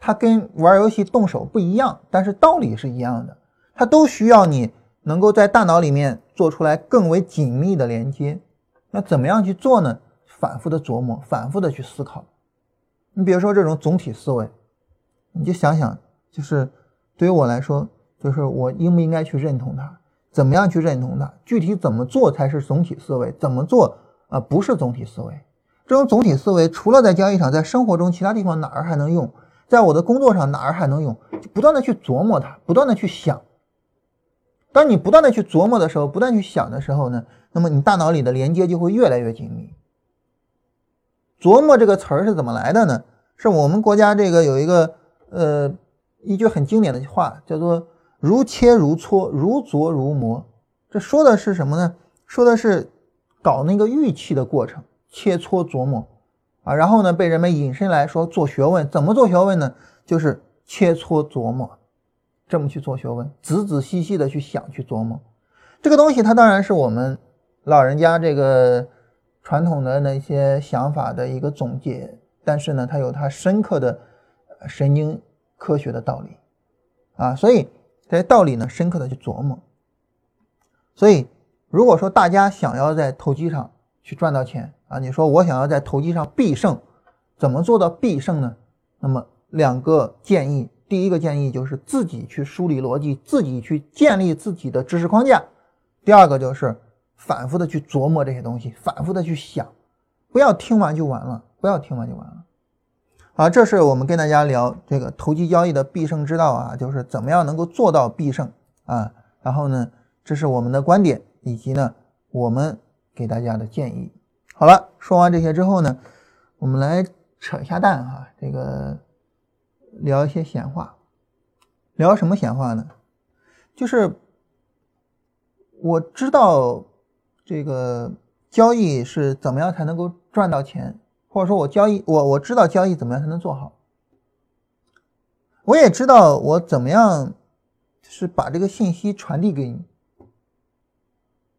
它跟玩游戏动手不一样，但是道理是一样的。它都需要你能够在大脑里面做出来更为紧密的连接。那怎么样去做呢？反复的琢磨，反复的去思考。你比如说这种总体思维，你就想想，就是对于我来说，就是我应不应该去认同它？怎么样去认同它？具体怎么做才是总体思维？怎么做啊？不是总体思维。这种总体思维，除了在交易场，在生活中其他地方哪儿还能用？在我的工作上哪儿还能用？就不断的去琢磨它，不断的去想。当你不断的去琢磨的时候，不断去想的时候呢，那么你大脑里的连接就会越来越紧密。琢磨这个词儿是怎么来的呢？是我们国家这个有一个呃一句很经典的话，叫做“如切如磋，如琢如磨”。这说的是什么呢？说的是搞那个玉器的过程。切磋琢磨，啊，然后呢，被人们引申来说做学问，怎么做学问呢？就是切磋琢磨，这么去做学问，仔仔细细的去想，去琢磨。这个东西它当然是我们老人家这个传统的那些想法的一个总结，但是呢，它有它深刻的神经科学的道理，啊，所以这些道理呢，深刻的去琢磨。所以，如果说大家想要在投机上去赚到钱，啊，你说我想要在投机上必胜，怎么做到必胜呢？那么两个建议，第一个建议就是自己去梳理逻辑，自己去建立自己的知识框架；第二个就是反复的去琢磨这些东西，反复的去想，不要听完就完了，不要听完就完了。好，这是我们跟大家聊这个投机交易的必胜之道啊，就是怎么样能够做到必胜啊。然后呢，这是我们的观点，以及呢我们给大家的建议。好了，说完这些之后呢，我们来扯一下蛋哈，这个聊一些闲话。聊什么闲话呢？就是我知道这个交易是怎么样才能够赚到钱，或者说我交易我我知道交易怎么样才能做好，我也知道我怎么样是把这个信息传递给你，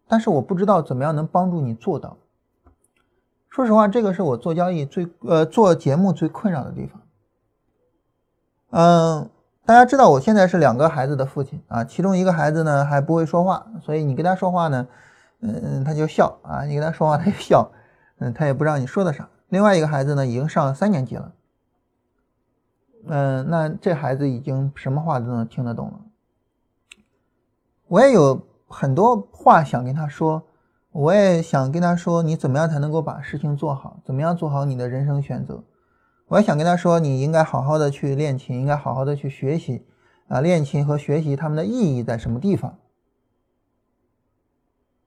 但是我不知道怎么样能帮助你做到。说实话，这个是我做交易最呃做节目最困扰的地方。嗯，大家知道我现在是两个孩子的父亲啊，其中一个孩子呢还不会说话，所以你跟他说话呢，嗯，他就笑啊，你跟他说话他就笑，嗯，他也不知道你说的啥。另外一个孩子呢已经上三年级了，嗯，那这孩子已经什么话都能听得懂了。我也有很多话想跟他说。我也想跟他说，你怎么样才能够把事情做好？怎么样做好你的人生选择？我也想跟他说，你应该好好的去练琴，应该好好的去学习啊，练琴和学习他们的意义在什么地方？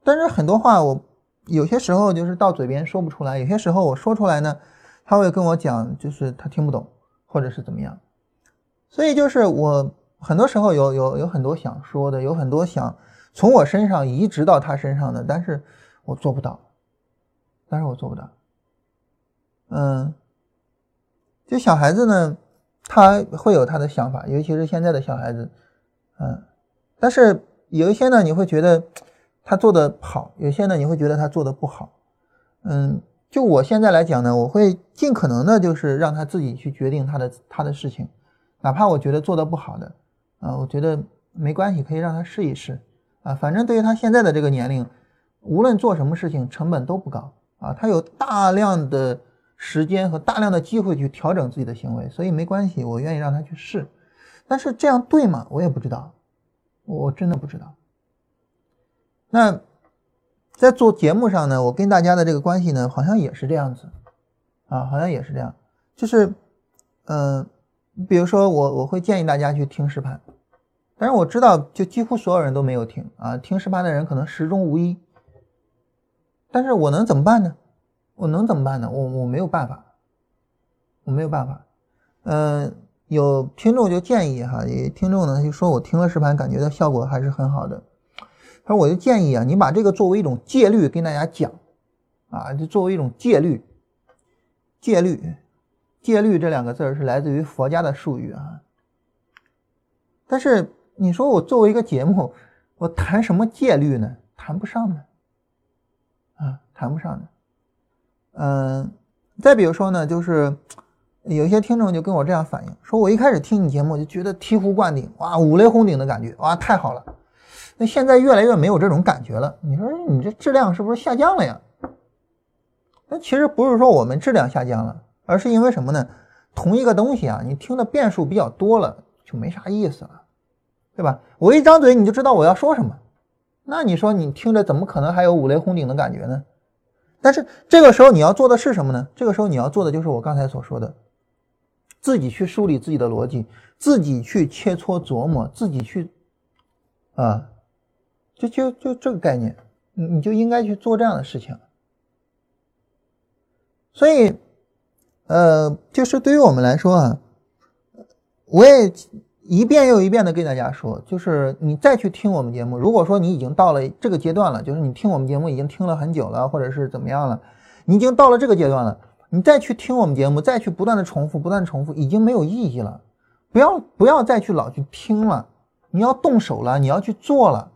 但是很多话我有些时候就是到嘴边说不出来，有些时候我说出来呢，他会跟我讲，就是他听不懂，或者是怎么样。所以就是我很多时候有有有很多想说的，有很多想。从我身上移植到他身上的，但是我做不到，但是我做不到。嗯，就小孩子呢，他会有他的想法，尤其是现在的小孩子，嗯，但是有一些呢，你会觉得他做的好，有些呢，你会觉得他做的不好。嗯，就我现在来讲呢，我会尽可能的，就是让他自己去决定他的他的事情，哪怕我觉得做的不好的，啊，我觉得没关系，可以让他试一试。啊，反正对于他现在的这个年龄，无论做什么事情成本都不高啊，他有大量的时间和大量的机会去调整自己的行为，所以没关系，我愿意让他去试。但是这样对吗？我也不知道，我真的不知道。那在做节目上呢，我跟大家的这个关系呢，好像也是这样子啊，好像也是这样，就是，嗯，比如说我我会建议大家去听实盘。但是我知道，就几乎所有人都没有听啊，听实盘的人可能十中无一。但是我能怎么办呢？我能怎么办呢？我我没有办法，我没有办法。嗯，有听众就建议哈，有听众呢就说我听了实盘，感觉到效果还是很好的。他说我就建议啊，你把这个作为一种戒律跟大家讲啊，就作为一种戒律。戒律，戒律这两个字是来自于佛家的术语啊，但是。你说我作为一个节目，我谈什么戒律呢？谈不上的，啊，谈不上的。嗯，再比如说呢，就是有些听众就跟我这样反映，说我一开始听你节目就觉得醍醐灌顶，哇，五雷轰顶的感觉，哇，太好了。那现在越来越没有这种感觉了。你说你这质量是不是下降了呀？那其实不是说我们质量下降了，而是因为什么呢？同一个东西啊，你听的变数比较多了，就没啥意思了。对吧？我一张嘴你就知道我要说什么，那你说你听着怎么可能还有五雷轰顶的感觉呢？但是这个时候你要做的是什么呢？这个时候你要做的就是我刚才所说的，自己去梳理自己的逻辑，自己去切磋琢磨，自己去啊，就就就这个概念，你你就应该去做这样的事情。所以，呃，就是对于我们来说啊，我也。一遍又一遍的跟大家说，就是你再去听我们节目。如果说你已经到了这个阶段了，就是你听我们节目已经听了很久了，或者是怎么样了，你已经到了这个阶段了，你再去听我们节目，再去不断的重复，不断重复，已经没有意义了。不要不要再去老去听了，你要动手了，你要去做了。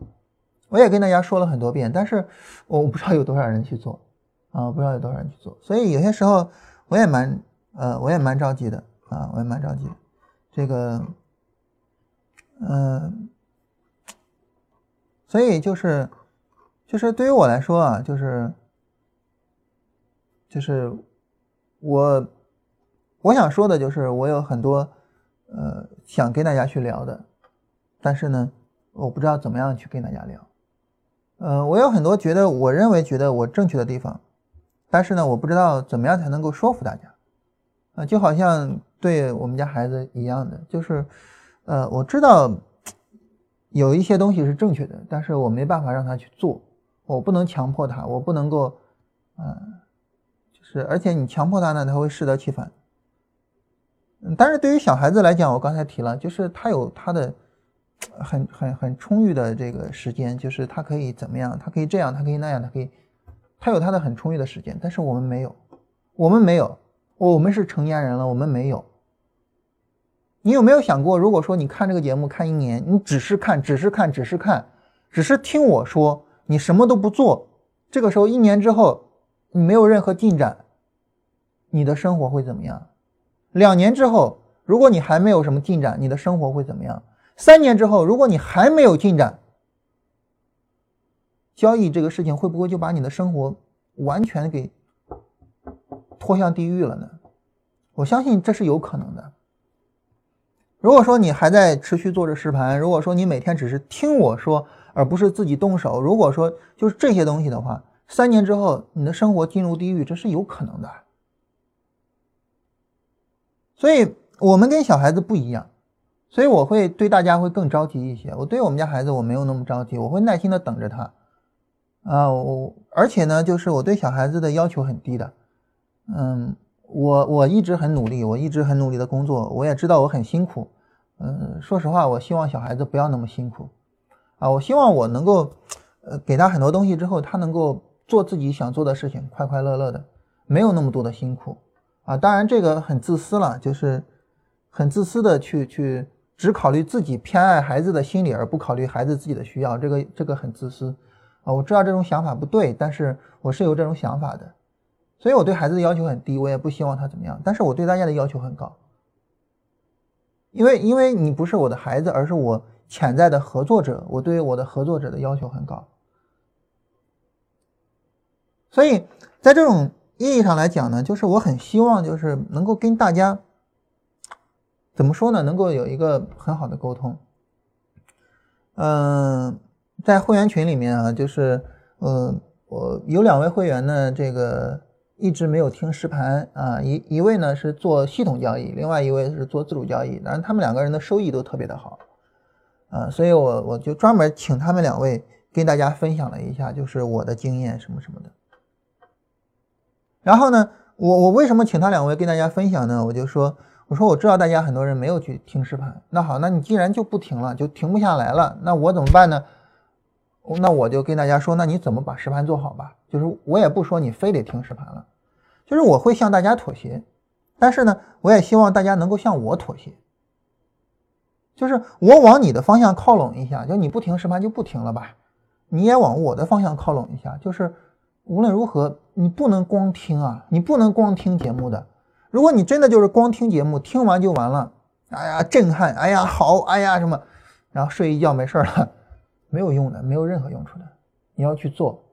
我也跟大家说了很多遍，但是我不知道有多少人去做啊，不知道有多少人去做。所以有些时候我也蛮呃，我也蛮着急的啊，我也蛮着急的。这个。嗯，所以就是，就是对于我来说啊，就是，就是我我想说的就是，我有很多呃想跟大家去聊的，但是呢，我不知道怎么样去跟大家聊。呃，我有很多觉得我认为觉得我正确的地方，但是呢，我不知道怎么样才能够说服大家。啊，就好像对我们家孩子一样的，就是。呃，我知道有一些东西是正确的，但是我没办法让他去做，我不能强迫他，我不能够，嗯，就是，而且你强迫他呢，他会适得其反。但是对于小孩子来讲，我刚才提了，就是他有他的，很很很充裕的这个时间，就是他可以怎么样，他可以这样，他可以那样，他可以，他有他的很充裕的时间，但是我们没有，我们没有，我们是成年人了，我们没有。你有没有想过，如果说你看这个节目看一年，你只是看，只是看，只是看，只是听我说，你什么都不做，这个时候一年之后，你没有任何进展，你的生活会怎么样？两年之后，如果你还没有什么进展，你的生活会怎么样？三年之后，如果你还没有进展，交易这个事情会不会就把你的生活完全给拖向地狱了呢？我相信这是有可能的。如果说你还在持续做着实盘，如果说你每天只是听我说，而不是自己动手，如果说就是这些东西的话，三年之后你的生活进入地狱，这是有可能的。所以我们跟小孩子不一样。所以我会对大家会更着急一些。我对我们家孩子我没有那么着急，我会耐心的等着他。啊，我而且呢，就是我对小孩子的要求很低的。嗯，我我一直很努力，我一直很努力的工作，我也知道我很辛苦。嗯，说实话，我希望小孩子不要那么辛苦。啊，我希望我能够，呃，给他很多东西之后，他能够做自己想做的事情，快快乐乐的，没有那么多的辛苦。啊，当然这个很自私了，就是很自私的去去。只考虑自己偏爱孩子的心理，而不考虑孩子自己的需要，这个这个很自私啊！我知道这种想法不对，但是我是有这种想法的，所以我对孩子的要求很低，我也不希望他怎么样。但是我对大家的要求很高，因为因为你不是我的孩子，而是我潜在的合作者，我对我的合作者的要求很高。所以在这种意义上来讲呢，就是我很希望就是能够跟大家。怎么说呢？能够有一个很好的沟通。嗯，在会员群里面啊，就是，呃，我有两位会员呢，这个一直没有听实盘啊，一一位呢是做系统交易，另外一位是做自主交易，当然他们两个人的收益都特别的好，啊，所以我我就专门请他们两位跟大家分享了一下，就是我的经验什么什么的。然后呢，我我为什么请他两位跟大家分享呢？我就说。我说我知道大家很多人没有去听实盘，那好，那你既然就不停了，就停不下来了，那我怎么办呢？那我就跟大家说，那你怎么把实盘做好吧？就是我也不说你非得听实盘了，就是我会向大家妥协，但是呢，我也希望大家能够向我妥协，就是我往你的方向靠拢一下，就你不停实盘就不停了吧，你也往我的方向靠拢一下，就是无论如何你不能光听啊，你不能光听节目的。如果你真的就是光听节目，听完就完了，哎呀震撼，哎呀好，哎呀什么，然后睡一觉没事了，没有用的，没有任何用处的。你要去做，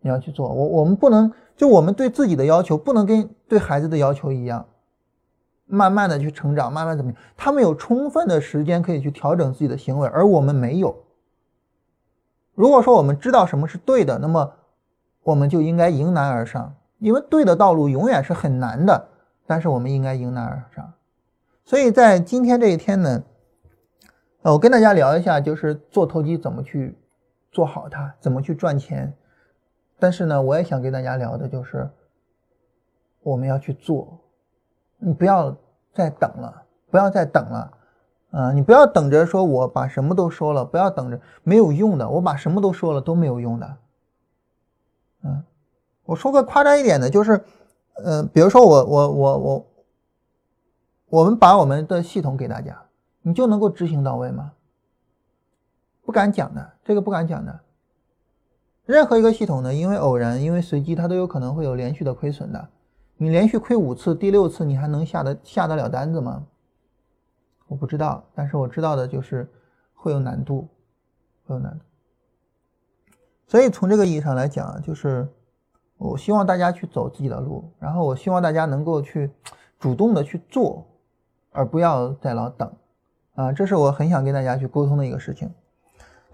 你要去做。我我们不能就我们对自己的要求不能跟对孩子的要求一样，慢慢的去成长，慢慢怎么样？他们有充分的时间可以去调整自己的行为，而我们没有。如果说我们知道什么是对的，那么我们就应该迎难而上，因为对的道路永远是很难的。但是我们应该迎难而上，所以在今天这一天呢，呃，我跟大家聊一下，就是做投机怎么去做好它，怎么去赚钱。但是呢，我也想跟大家聊的就是，我们要去做，你不要再等了，不要再等了，啊，你不要等着说我把什么都说了，不要等着没有用的，我把什么都说了都没有用的，嗯，我说个夸张一点的，就是。嗯，比如说我我我我，我们把我们的系统给大家，你就能够执行到位吗？不敢讲的，这个不敢讲的。任何一个系统呢，因为偶然，因为随机，它都有可能会有连续的亏损的。你连续亏五次，第六次你还能下得下得了单子吗？我不知道，但是我知道的就是会有难度，会有难度。所以从这个意义上来讲，就是。我希望大家去走自己的路，然后我希望大家能够去主动的去做，而不要再老等，啊，这是我很想跟大家去沟通的一个事情。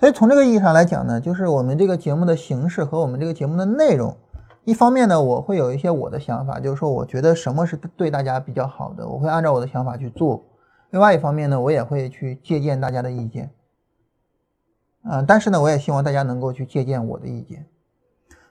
所以从这个意义上来讲呢，就是我们这个节目的形式和我们这个节目的内容，一方面呢，我会有一些我的想法，就是说我觉得什么是对大家比较好的，我会按照我的想法去做。另外一方面呢，我也会去借鉴大家的意见，啊，但是呢，我也希望大家能够去借鉴我的意见。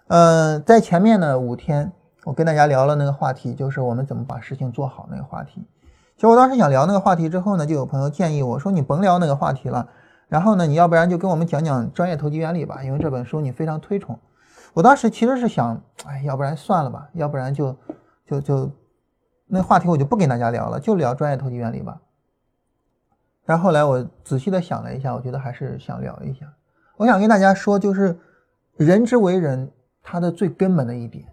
嗯，在前面呢五天，我跟大家聊了那个话题，就是我们怎么把事情做好那个话题。其实我当时想聊那个话题之后呢，就有朋友建议我说：“你甭聊那个话题了，然后呢，你要不然就跟我们讲讲专业投机原理吧，因为这本书你非常推崇。我当时其实是想，哎，要不然算了吧，要不然就就就那话题我就不跟大家聊了，就聊专业投机原理吧。然后后来我仔细的想了一下，我觉得还是想聊一下。我想跟大家说，就是人之为人，他的最根本的一点，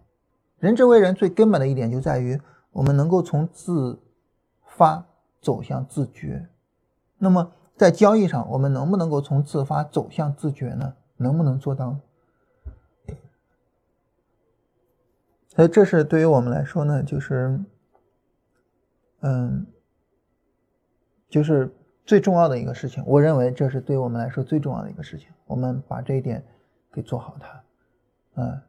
人之为人最根本的一点就在于我们能够从自发走向自觉。那么在交易上，我们能不能够从自发走向自觉呢？能不能做到？所以这是对于我们来说呢，就是，嗯，就是。最重要的一个事情，我认为这是对我们来说最重要的一个事情。我们把这一点给做好它，嗯，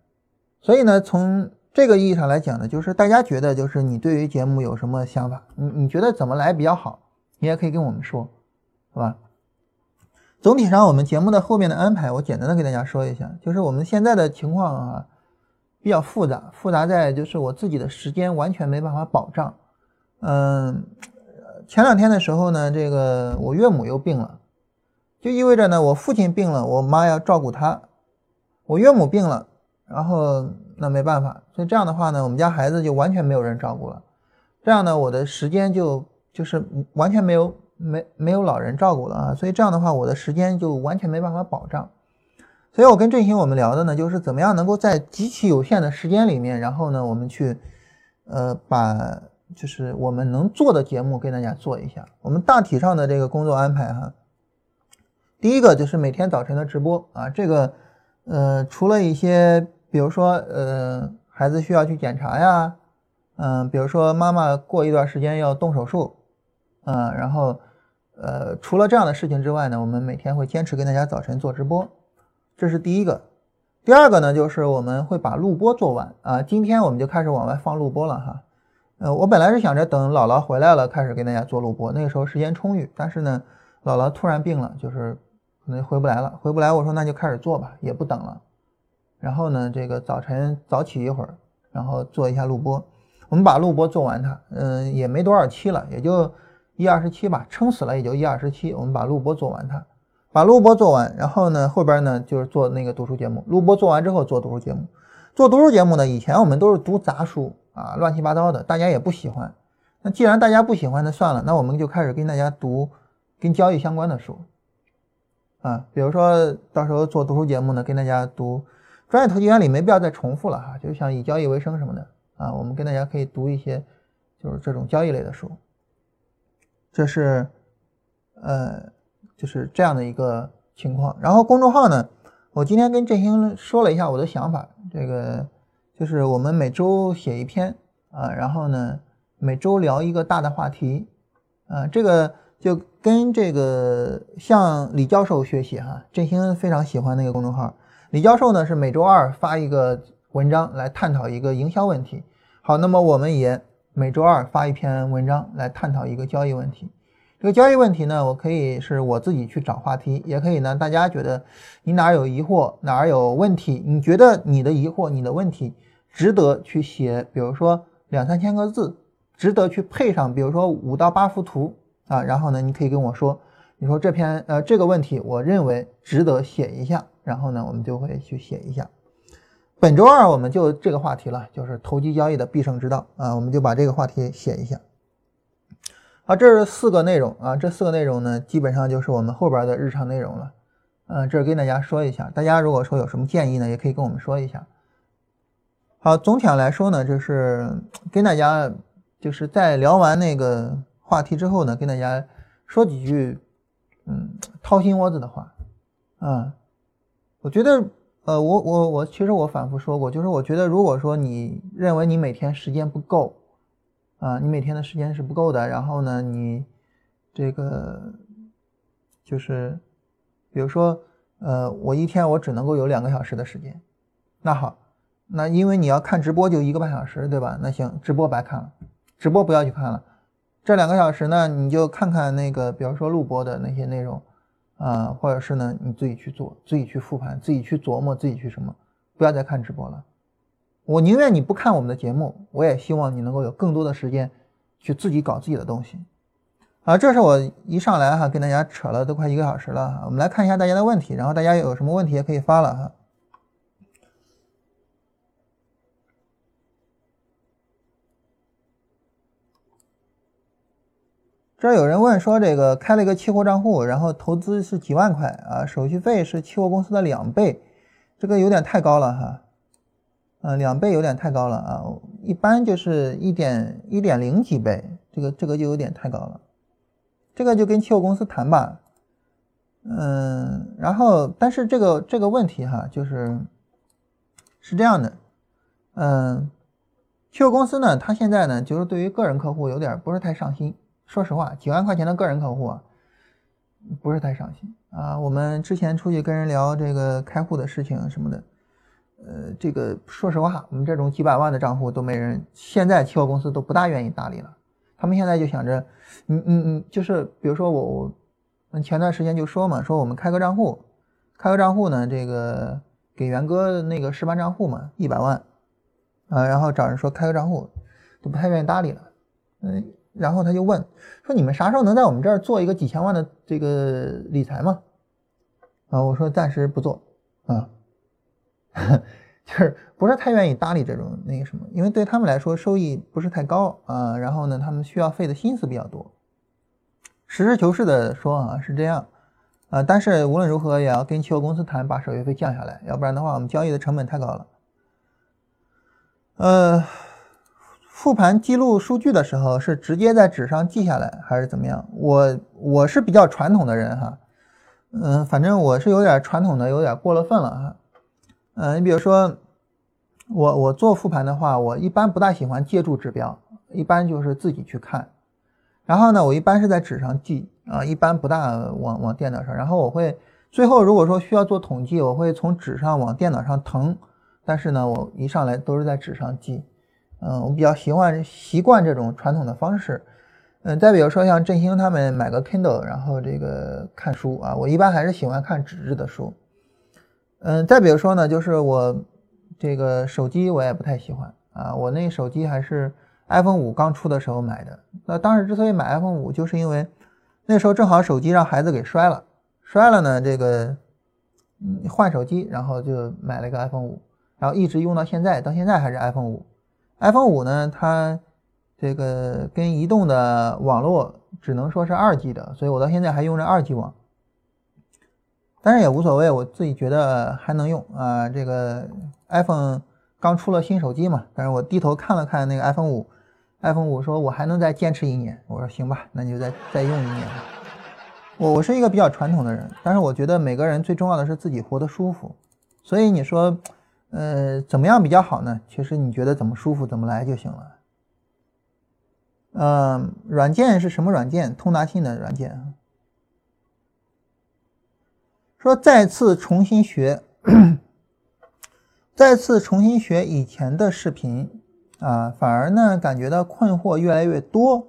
所以呢，从这个意义上来讲呢，就是大家觉得，就是你对于节目有什么想法？你你觉得怎么来比较好？你也可以跟我们说，好吧？总体上，我们节目的后面的安排，我简单的给大家说一下，就是我们现在的情况啊，比较复杂，复杂在就是我自己的时间完全没办法保障，嗯。前两天的时候呢，这个我岳母又病了，就意味着呢，我父亲病了，我妈要照顾他；我岳母病了，然后那没办法，所以这样的话呢，我们家孩子就完全没有人照顾了。这样呢，我的时间就就是完全没有没没有老人照顾了啊，所以这样的话，我的时间就完全没办法保障。所以我跟振兴我们聊的呢，就是怎么样能够在极其有限的时间里面，然后呢，我们去呃把。就是我们能做的节目，跟大家做一下。我们大体上的这个工作安排哈，第一个就是每天早晨的直播啊，这个呃，除了一些，比如说呃，孩子需要去检查呀，嗯，比如说妈妈过一段时间要动手术，嗯，然后呃，除了这样的事情之外呢，我们每天会坚持跟大家早晨做直播，这是第一个。第二个呢，就是我们会把录播做完啊，今天我们就开始往外放录播了哈。呃，我本来是想着等姥姥回来了开始给大家做录播，那个时候时间充裕。但是呢，姥姥突然病了，就是可能回不来了，回不来。我说那就开始做吧，也不等了。然后呢，这个早晨早起一会儿，然后做一下录播。我们把录播做完它，嗯，也没多少期了，也就一二十期吧，撑死了也就一二十期。我们把录播做完它，把录播做完，然后呢后边呢就是做那个读书节目。录播做完之后做读书节目，做读书节目呢，以前我们都是读杂书。啊，乱七八糟的，大家也不喜欢。那既然大家不喜欢，那算了，那我们就开始跟大家读跟交易相关的书。啊，比如说到时候做读书节目呢，跟大家读专业投机原理，没必要再重复了哈。就像以交易为生什么的啊，我们跟大家可以读一些就是这种交易类的书。这是呃，就是这样的一个情况。然后公众号呢，我今天跟振兴说了一下我的想法，这个。就是我们每周写一篇啊，然后呢，每周聊一个大的话题，啊，这个就跟这个向李教授学习哈，振兴非常喜欢那个公众号。李教授呢是每周二发一个文章来探讨一个营销问题。好，那么我们也每周二发一篇文章来探讨一个交易问题。这个交易问题呢，我可以是我自己去找话题，也可以呢，大家觉得你哪有疑惑，哪有问题，你觉得你的疑惑、你的问题。值得去写，比如说两三千个字，值得去配上，比如说五到八幅图啊，然后呢，你可以跟我说，你说这篇呃这个问题，我认为值得写一下，然后呢，我们就会去写一下。本周二我们就这个话题了，就是投机交易的必胜之道啊，我们就把这个话题写一下。好，这是四个内容啊，这四个内容呢，基本上就是我们后边的日常内容了。嗯，这是跟大家说一下，大家如果说有什么建议呢，也可以跟我们说一下。好，总体上来说呢，就是跟大家就是在聊完那个话题之后呢，跟大家说几句，嗯，掏心窝子的话，啊，我觉得，呃，我我我，其实我反复说过，就是我觉得，如果说你认为你每天时间不够，啊，你每天的时间是不够的，然后呢，你这个就是，比如说，呃，我一天我只能够有两个小时的时间，那好。那因为你要看直播就一个半小时，对吧？那行，直播白看了，直播不要去看了。这两个小时呢，你就看看那个，比如说录播的那些内容，啊，或者是呢你自己去做，自己去复盘，自己去琢磨，自己去什么，不要再看直播了。我宁愿你不看我们的节目，我也希望你能够有更多的时间去自己搞自己的东西。啊，这是我一上来哈跟大家扯了都快一个小时了，我们来看一下大家的问题，然后大家有什么问题也可以发了哈。这有人问说，这个开了一个期货账户，然后投资是几万块啊，手续费是期货公司的两倍，这个有点太高了哈，呃，两倍有点太高了啊，一般就是一点一点零几倍，这个这个就有点太高了。这个就跟期货公司谈吧，嗯，然后但是这个这个问题哈，就是是这样的，嗯，期货公司呢，它现在呢，就是对于个人客户有点不是太上心。说实话，几万块钱的个人客户啊，不是太上心啊。我们之前出去跟人聊这个开户的事情什么的，呃，这个说实话，我们这种几百万的账户都没人，现在期货公司都不大愿意搭理了。他们现在就想着。嗯嗯嗯，就是比如说我我前段时间就说嘛，说我们开个账户，开个账户呢，这个给元哥那个示范账户嘛，一百万，啊，然后找人说开个账户，都不太愿意搭理了，嗯，然后他就问说你们啥时候能在我们这儿做一个几千万的这个理财吗？啊，我说暂时不做，啊。就是不是太愿意搭理这种那个什么，因为对他们来说收益不是太高啊，然后呢，他们需要费的心思比较多。实事求是的说啊，是这样啊，但是无论如何也要跟期货公司谈，把手续费降下来，要不然的话，我们交易的成本太高了。呃，复盘记录数据的时候是直接在纸上记下来还是怎么样？我我是比较传统的人哈，嗯，反正我是有点传统的，有点过了分了哈。嗯，你比如说，我我做复盘的话，我一般不大喜欢借助指标，一般就是自己去看。然后呢，我一般是在纸上记啊，一般不大往往电脑上。然后我会最后如果说需要做统计，我会从纸上往电脑上腾。但是呢，我一上来都是在纸上记。嗯，我比较习惯习惯这种传统的方式。嗯，再比如说像振兴他们买个 Kindle，然后这个看书啊，我一般还是喜欢看纸质的书。嗯，再比如说呢，就是我这个手机我也不太喜欢啊，我那手机还是 iPhone 五刚出的时候买的。那当时之所以买 iPhone 五，就是因为那时候正好手机让孩子给摔了，摔了呢，这个嗯换手机，然后就买了个 iPhone 五，然后一直用到现在，到现在还是 iPhone 五。iPhone 五呢，它这个跟移动的网络只能说是二 G 的，所以我到现在还用着二 G 网。但是也无所谓，我自己觉得还能用啊。这个 iPhone 刚出了新手机嘛，但是我低头看了看那个 iPhone 五，iPhone 五说我还能再坚持一年。我说行吧，那你就再再用一年。我我是一个比较传统的人，但是我觉得每个人最重要的是自己活得舒服。所以你说，呃，怎么样比较好呢？其实你觉得怎么舒服怎么来就行了。嗯，软件是什么软件？通达信的软件。说再次重新学，再次重新学以前的视频啊，反而呢感觉到困惑越来越多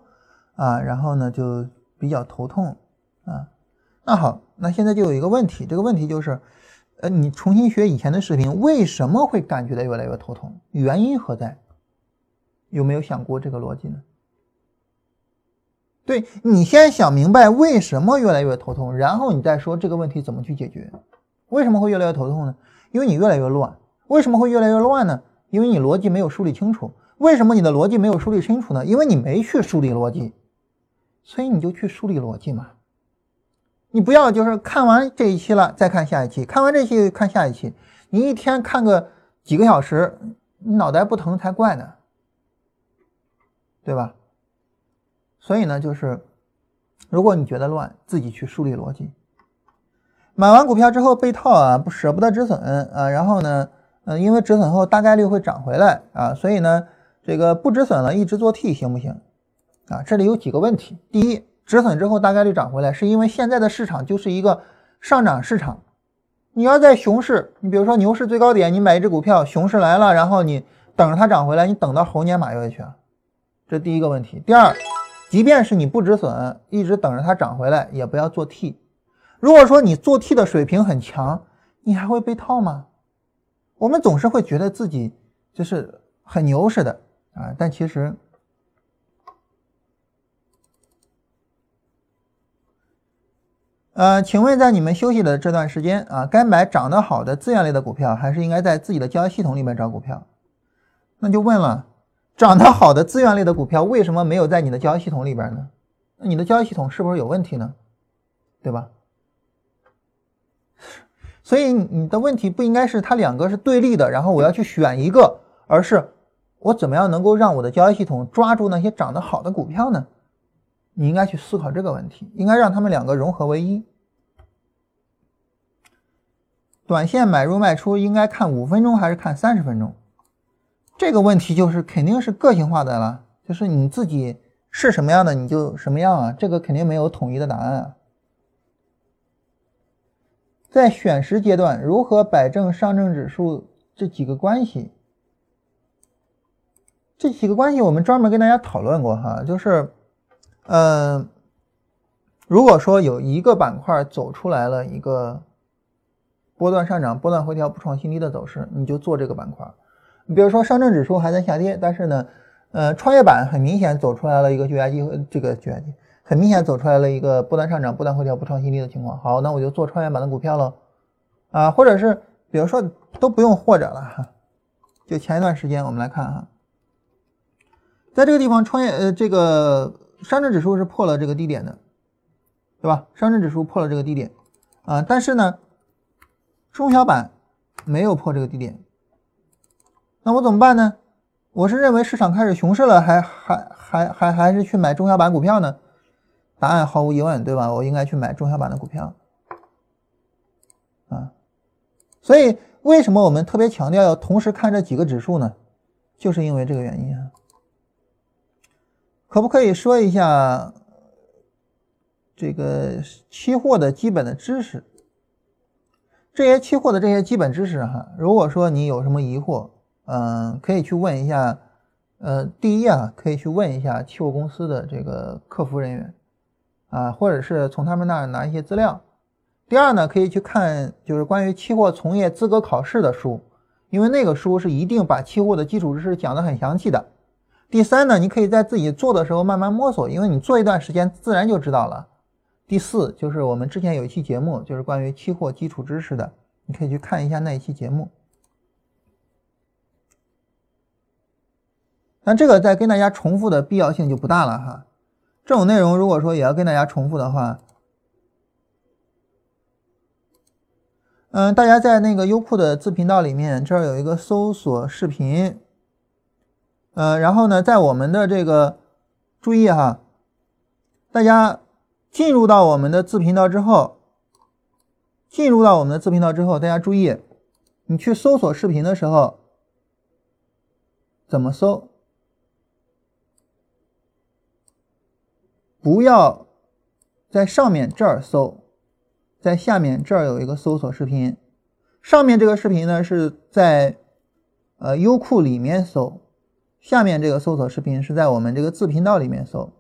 啊，然后呢就比较头痛啊。那好，那现在就有一个问题，这个问题就是，呃，你重新学以前的视频，为什么会感觉到越来越头痛？原因何在？有没有想过这个逻辑呢？对你先想明白为什么越来越头痛，然后你再说这个问题怎么去解决。为什么会越来越头痛呢？因为你越来越乱。为什么会越来越乱呢？因为你逻辑没有梳理清楚。为什么你的逻辑没有梳理清楚呢？因为你没去梳理逻辑，所以你就去梳理逻辑嘛。你不要就是看完这一期了再看下一期，看完这期看下一期，你一天看个几个小时，你脑袋不疼才怪呢，对吧？所以呢，就是如果你觉得乱，自己去梳理逻辑。买完股票之后被套啊，不舍不得止损啊，然后呢，嗯，因为止损后大概率会涨回来啊，所以呢，这个不止损了，一直做 T 行不行？啊，这里有几个问题。第一，止损之后大概率涨回来，是因为现在的市场就是一个上涨市场。你要在熊市，你比如说牛市最高点，你买一只股票，熊市来了，然后你等着它涨回来，你等到猴年马月去啊？这第一个问题。第二。即便是你不止损，一直等着它涨回来，也不要做 T。如果说你做 T 的水平很强，你还会被套吗？我们总是会觉得自己就是很牛似的啊，但其实呃，请问在你们休息的这段时间啊，该买涨得好的资源类的股票，还是应该在自己的交易系统里面找股票？那就问了，涨得好的资源类的股票为什么没有在你的交易系统里边呢？那你的交易系统是不是有问题呢？对吧？所以你的问题不应该是它两个是对立的，然后我要去选一个，而是我怎么样能够让我的交易系统抓住那些涨得好的股票呢？你应该去思考这个问题，应该让他们两个融合为一。短线买入卖出应该看五分钟还是看三十分钟？这个问题就是肯定是个性化的了，就是你自己是什么样的你就什么样啊，这个肯定没有统一的答案啊。在选时阶段，如何摆正上证指数这几个关系？这几个关系我们专门跟大家讨论过哈，就是。嗯，如果说有一个板块走出来了一个波段上涨、波段回调、不创新低的走势，你就做这个板块。你比如说上证指数还在下跌，但是呢，呃，创业板很明显走出来了一个绝佳机会，这个绝佳机很明显走出来了一个波段上涨、波段回调、不创新低的情况。好，那我就做创业板的股票喽啊，或者是比如说都不用或者了哈，就前一段时间我们来看哈，在这个地方创业呃这个。上证指数是破了这个低点的，对吧？上证指数破了这个低点啊，但是呢，中小板没有破这个低点，那我怎么办呢？我是认为市场开始熊市了，还还还还还是去买中小板股票呢？答案毫无疑问，对吧？我应该去买中小板的股票啊。所以为什么我们特别强调要同时看这几个指数呢？就是因为这个原因啊。可不可以说一下这个期货的基本的知识？这些期货的这些基本知识哈，如果说你有什么疑惑，嗯，可以去问一下，呃，第一啊，可以去问一下期货公司的这个客服人员啊，或者是从他们那儿拿一些资料。第二呢，可以去看就是关于期货从业资格考试的书，因为那个书是一定把期货的基础知识讲得很详细的。第三呢，你可以在自己做的时候慢慢摸索，因为你做一段时间，自然就知道了。第四就是我们之前有一期节目，就是关于期货基础知识的，你可以去看一下那一期节目。那这个再跟大家重复的必要性就不大了哈。这种内容如果说也要跟大家重复的话，嗯，大家在那个优酷的自频道里面，这儿有一个搜索视频。呃，然后呢，在我们的这个注意哈，大家进入到我们的自频道之后，进入到我们的自频道之后，大家注意，你去搜索视频的时候怎么搜？不要在上面这儿搜，在下面这儿有一个搜索视频，上面这个视频呢是在呃优酷里面搜。下面这个搜索视频是在我们这个自频道里面搜，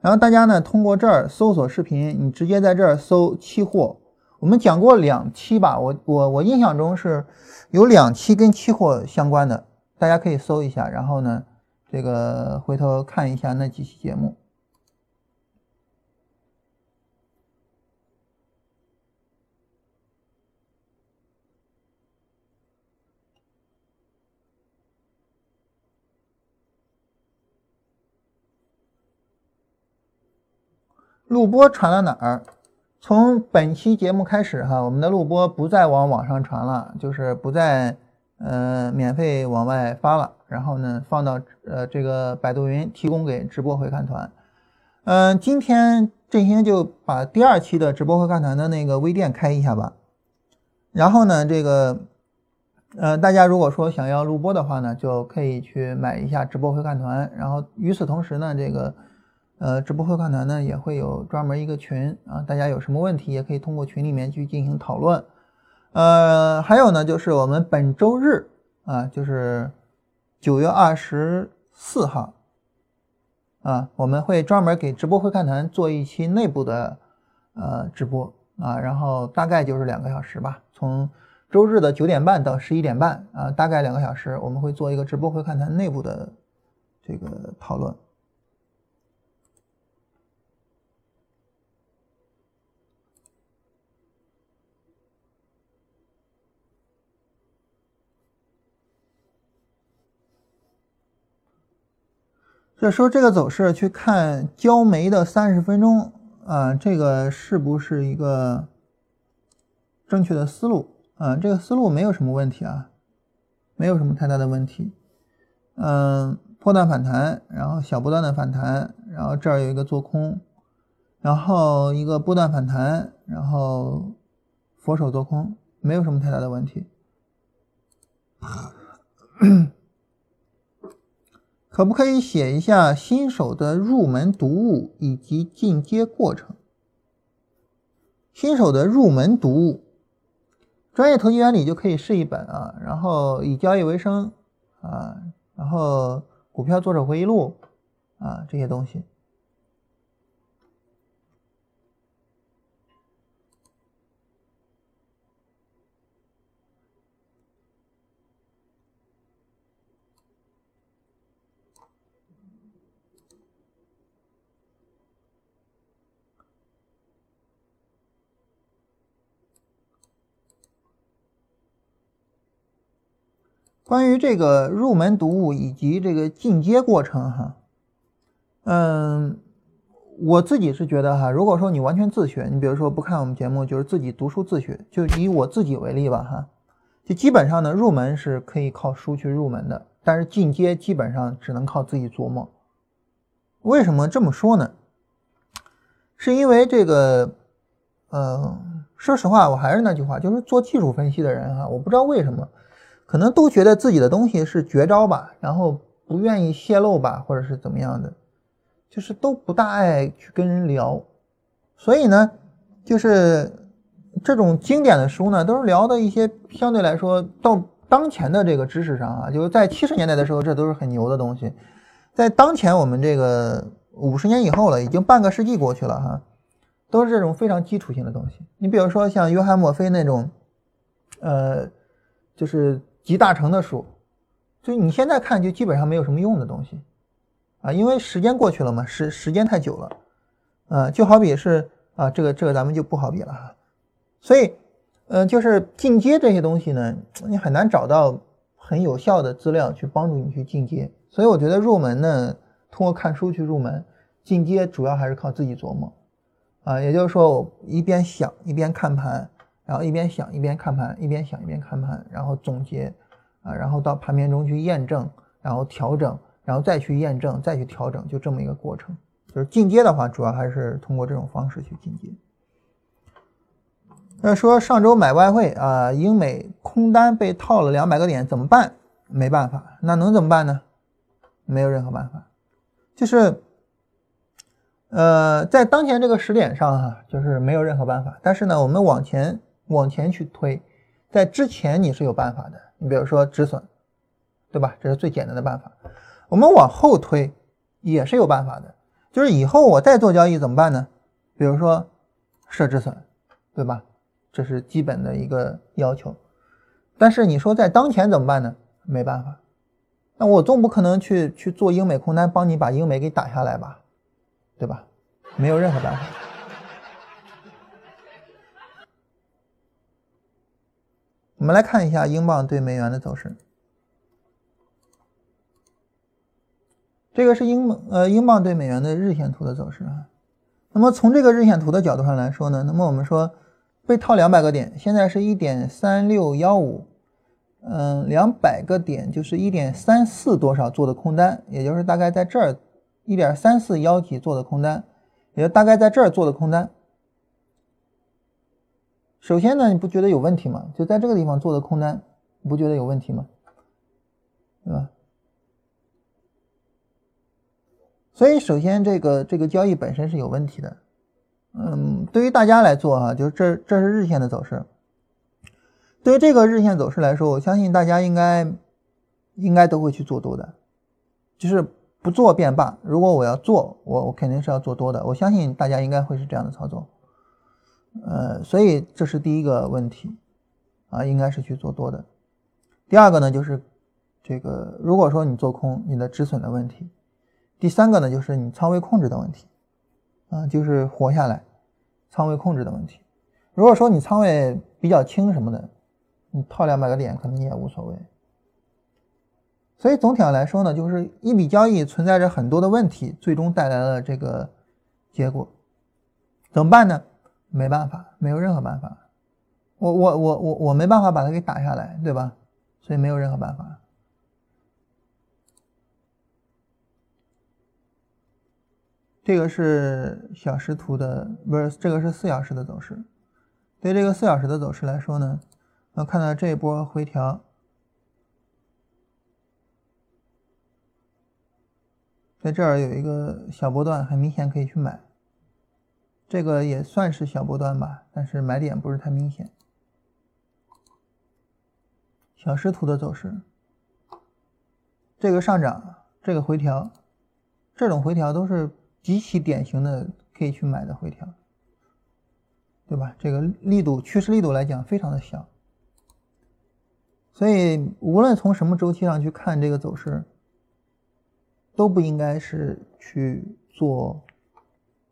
然后大家呢通过这儿搜索视频，你直接在这儿搜期货。我们讲过两期吧，我我我印象中是有两期跟期货相关的，大家可以搜一下，然后呢这个回头看一下那几期节目。录播传到哪儿？从本期节目开始哈，我们的录播不再往网上传了，就是不再呃免费往外发了。然后呢，放到呃这个百度云提供给直播回看团。嗯，今天振兴就把第二期的直播会看团的那个微店开一下吧。然后呢，这个呃大家如果说想要录播的话呢，就可以去买一下直播回看团。然后与此同时呢，这个。呃，直播会看团呢也会有专门一个群啊，大家有什么问题也可以通过群里面去进行讨论。呃，还有呢，就是我们本周日啊，就是九月二十四号啊，我们会专门给直播会看团做一期内部的呃直播啊，然后大概就是两个小时吧，从周日的九点半到十一点半啊，大概两个小时，我们会做一个直播会看团内部的这个讨论。所以说这个走势去看焦煤的三十分钟啊，这个是不是一个正确的思路啊？这个思路没有什么问题啊，没有什么太大的问题。嗯，破断反弹，然后小波段的反弹，然后这儿有一个做空，然后一个波段反弹，然后佛手做空，没有什么太大的问题。可不可以写一下新手的入门读物以及进阶过程？新手的入门读物，专业投机原理就可以是一本啊，然后以交易为生啊，然后股票作者回忆录啊这些东西。关于这个入门读物以及这个进阶过程，哈，嗯，我自己是觉得哈，如果说你完全自学，你比如说不看我们节目，就是自己读书自学，就以我自己为例吧，哈，就基本上呢，入门是可以靠书去入门的，但是进阶基本上只能靠自己琢磨。为什么这么说呢？是因为这个，呃，说实话，我还是那句话，就是做技术分析的人哈，我不知道为什么。可能都觉得自己的东西是绝招吧，然后不愿意泄露吧，或者是怎么样的，就是都不大爱去跟人聊。所以呢，就是这种经典的书呢，都是聊的一些相对来说到当前的这个知识上啊，就是在七十年代的时候，这都是很牛的东西。在当前我们这个五十年以后了，已经半个世纪过去了哈，都是这种非常基础性的东西。你比如说像约翰墨菲那种，呃，就是。集大成的书，就你现在看就基本上没有什么用的东西，啊，因为时间过去了嘛，时时间太久了，啊，就好比是啊，这个这个咱们就不好比了哈，所以，嗯，就是进阶这些东西呢，你很难找到很有效的资料去帮助你去进阶，所以我觉得入门呢，通过看书去入门，进阶主要还是靠自己琢磨，啊，也就是说我一边想一边看盘。然后一边想一边看盘，一边想一边看盘，然后总结，啊，然后到盘面中去验证，然后调整，然后再去验证，再去调整，就这么一个过程。就是进阶的话，主要还是通过这种方式去进阶。那说上周买外汇啊，英美空单被套了两百个点，怎么办？没办法，那能怎么办呢？没有任何办法，就是。呃，在当前这个时点上哈，就是没有任何办法。但是呢，我们往前往前去推，在之前你是有办法的。你比如说止损，对吧？这是最简单的办法。我们往后推也是有办法的，就是以后我再做交易怎么办呢？比如说设止损，对吧？这是基本的一个要求。但是你说在当前怎么办呢？没办法。那我总不可能去去做英美空单，帮你把英美给打下来吧？对吧？没有任何办法。我们来看一下英镑对美元的走势。这个是英呃英镑对美元的日线图的走势啊。那么从这个日线图的角度上来说呢，那么我们说被套两百个点，现在是一点三六幺五，嗯，两百个点就是一点三四多少做的空单，也就是大概在这儿。一点三四幺几做的空单，也就大概在这儿做的空单。首先呢，你不觉得有问题吗？就在这个地方做的空单，你不觉得有问题吗？对吧？所以首先这个这个交易本身是有问题的。嗯，对于大家来做啊，就是这这是日线的走势。对于这个日线走势来说，我相信大家应该应该都会去做多的，就是。不做便罢。如果我要做，我我肯定是要做多的。我相信大家应该会是这样的操作，呃，所以这是第一个问题，啊，应该是去做多的。第二个呢，就是这个，如果说你做空，你的止损的问题。第三个呢，就是你仓位控制的问题，啊，就是活下来，仓位控制的问题。如果说你仓位比较轻什么的，你套两百个点可能你也无所谓。所以总体上来说呢，就是一笔交易存在着很多的问题，最终带来了这个结果。怎么办呢？没办法，没有任何办法。我我我我我没办法把它给打下来，对吧？所以没有任何办法。这个是小时图的，不是这个是四小时的走势。对这个四小时的走势来说呢，能看到这一波回调。在这儿有一个小波段，很明显可以去买，这个也算是小波段吧，但是买点不是太明显。小时图的走势，这个上涨，这个回调，这种回调都是极其典型的可以去买的回调，对吧？这个力度趋势力度来讲非常的小，所以无论从什么周期上去看这个走势。都不应该是去做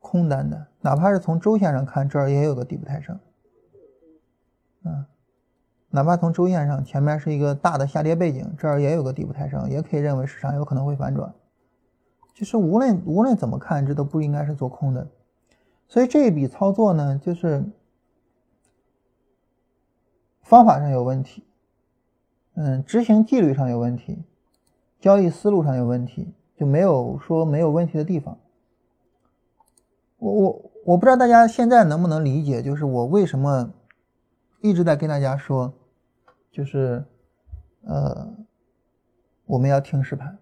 空单的，哪怕是从周线上看，这儿也有个底部抬升，啊，哪怕从周线上前面是一个大的下跌背景，这儿也有个底部抬升，也可以认为市场有可能会反转。其实无论无论怎么看，这都不应该是做空的。所以这一笔操作呢，就是方法上有问题，嗯，执行纪律上有问题，交易思路上有问题。就没有说没有问题的地方。我我我不知道大家现在能不能理解，就是我为什么一直在跟大家说，就是呃我们要听实盘。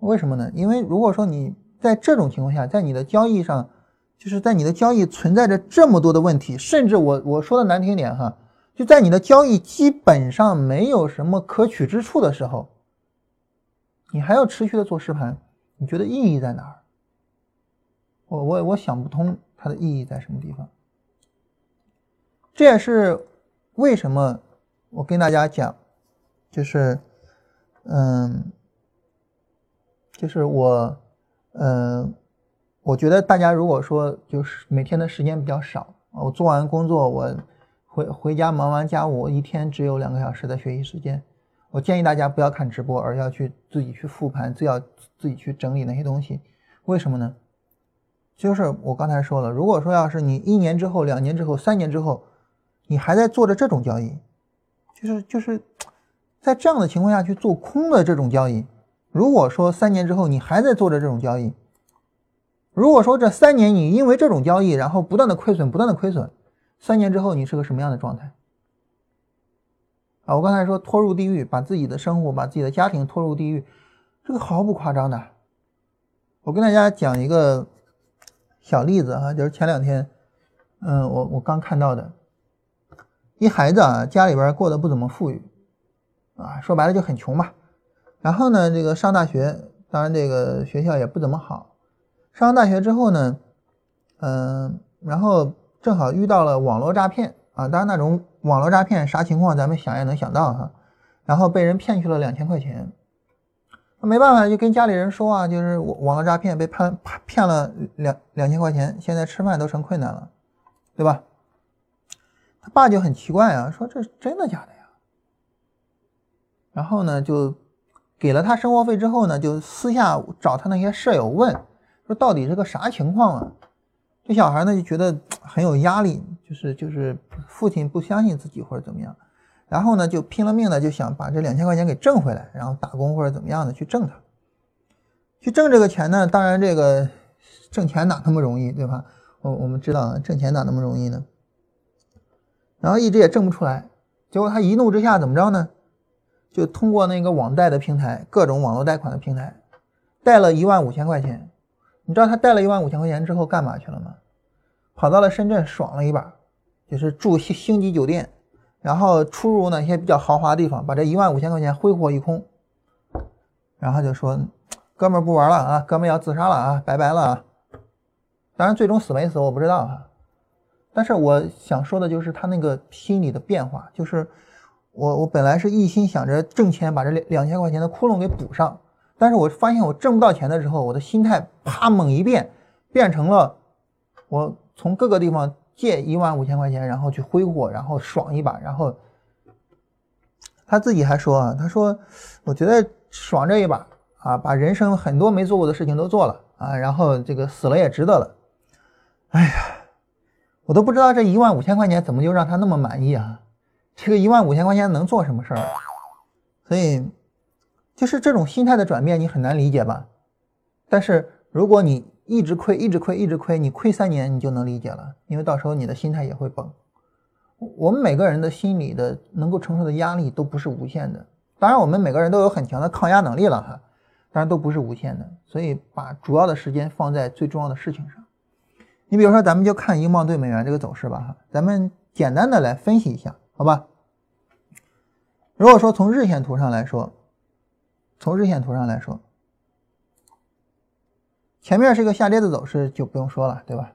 为什么呢？因为如果说你在这种情况下，在你的交易上，就是在你的交易存在着这么多的问题，甚至我我说的难听点哈，就在你的交易基本上没有什么可取之处的时候。你还要持续的做实盘，你觉得意义在哪儿？我我我想不通它的意义在什么地方。这也是为什么我跟大家讲，就是嗯，就是我嗯，我觉得大家如果说就是每天的时间比较少，我做完工作我回回家忙完家务，一天只有两个小时的学习时间。我建议大家不要看直播，而要去自己去复盘，自要自己去整理那些东西。为什么呢？就是我刚才说了，如果说要是你一年之后、两年之后、三年之后，你还在做着这种交易，就是就是在这样的情况下去做空的这种交易。如果说三年之后你还在做着这种交易，如果说这三年你因为这种交易，然后不断的亏损、不断的亏损，三年之后你是个什么样的状态？啊，我刚才说拖入地狱，把自己的生活、把自己的家庭拖入地狱，这个毫不夸张的。我跟大家讲一个小例子哈，就是前两天，嗯，我我刚看到的，一孩子啊，家里边过得不怎么富裕，啊，说白了就很穷嘛。然后呢，这个上大学，当然这个学校也不怎么好。上大学之后呢，嗯，然后正好遇到了网络诈骗。啊，当然那种网络诈骗啥情况，咱们想也能想到哈。然后被人骗去了两千块钱，他没办法，就跟家里人说啊，就是网络诈骗被判骗了两两千块钱，现在吃饭都成困难了，对吧？他爸就很奇怪啊，说这是真的假的呀？然后呢，就给了他生活费之后呢，就私下找他那些舍友问，说到底是个啥情况啊？这小孩呢就觉得很有压力，就是就是父亲不相信自己或者怎么样，然后呢就拼了命的就想把这两千块钱给挣回来，然后打工或者怎么样的去挣它，去挣这个钱呢，当然这个挣钱哪那么容易，对吧？我我们知道挣钱哪那么容易呢？然后一直也挣不出来，结果他一怒之下怎么着呢？就通过那个网贷的平台，各种网络贷款的平台，贷了一万五千块钱。你知道他贷了一万五千块钱之后干嘛去了吗？跑到了深圳爽了一把，就是住星星级酒店，然后出入那些比较豪华的地方，把这一万五千块钱挥霍一空，然后就说：“哥们儿不玩了啊，哥们儿要自杀了啊，拜拜了啊！”当然最终死没死我不知道哈，但是我想说的就是他那个心理的变化，就是我我本来是一心想着挣钱把这两两千块钱的窟窿给补上。但是我发现我挣不到钱的时候，我的心态啪猛一变，变成了我从各个地方借一万五千块钱，然后去挥霍，然后爽一把。然后他自己还说啊，他说，我觉得爽这一把啊，把人生很多没做过的事情都做了啊，然后这个死了也值得了。哎呀，我都不知道这一万五千块钱怎么就让他那么满意啊？这个一万五千块钱能做什么事儿？所以，就是这种心态的转变，你很难理解吧？但是如果你一直亏，一直亏，一直亏，你亏三年，你就能理解了，因为到时候你的心态也会崩。我们每个人的心理的能够承受的压力都不是无限的，当然我们每个人都有很强的抗压能力了哈，当然都不是无限的，所以把主要的时间放在最重要的事情上。你比如说，咱们就看英镑对美元这个走势吧哈，咱们简单的来分析一下，好吧？如果说从日线图上来说，从日线图上来说，前面是个下跌的走势，就不用说了，对吧？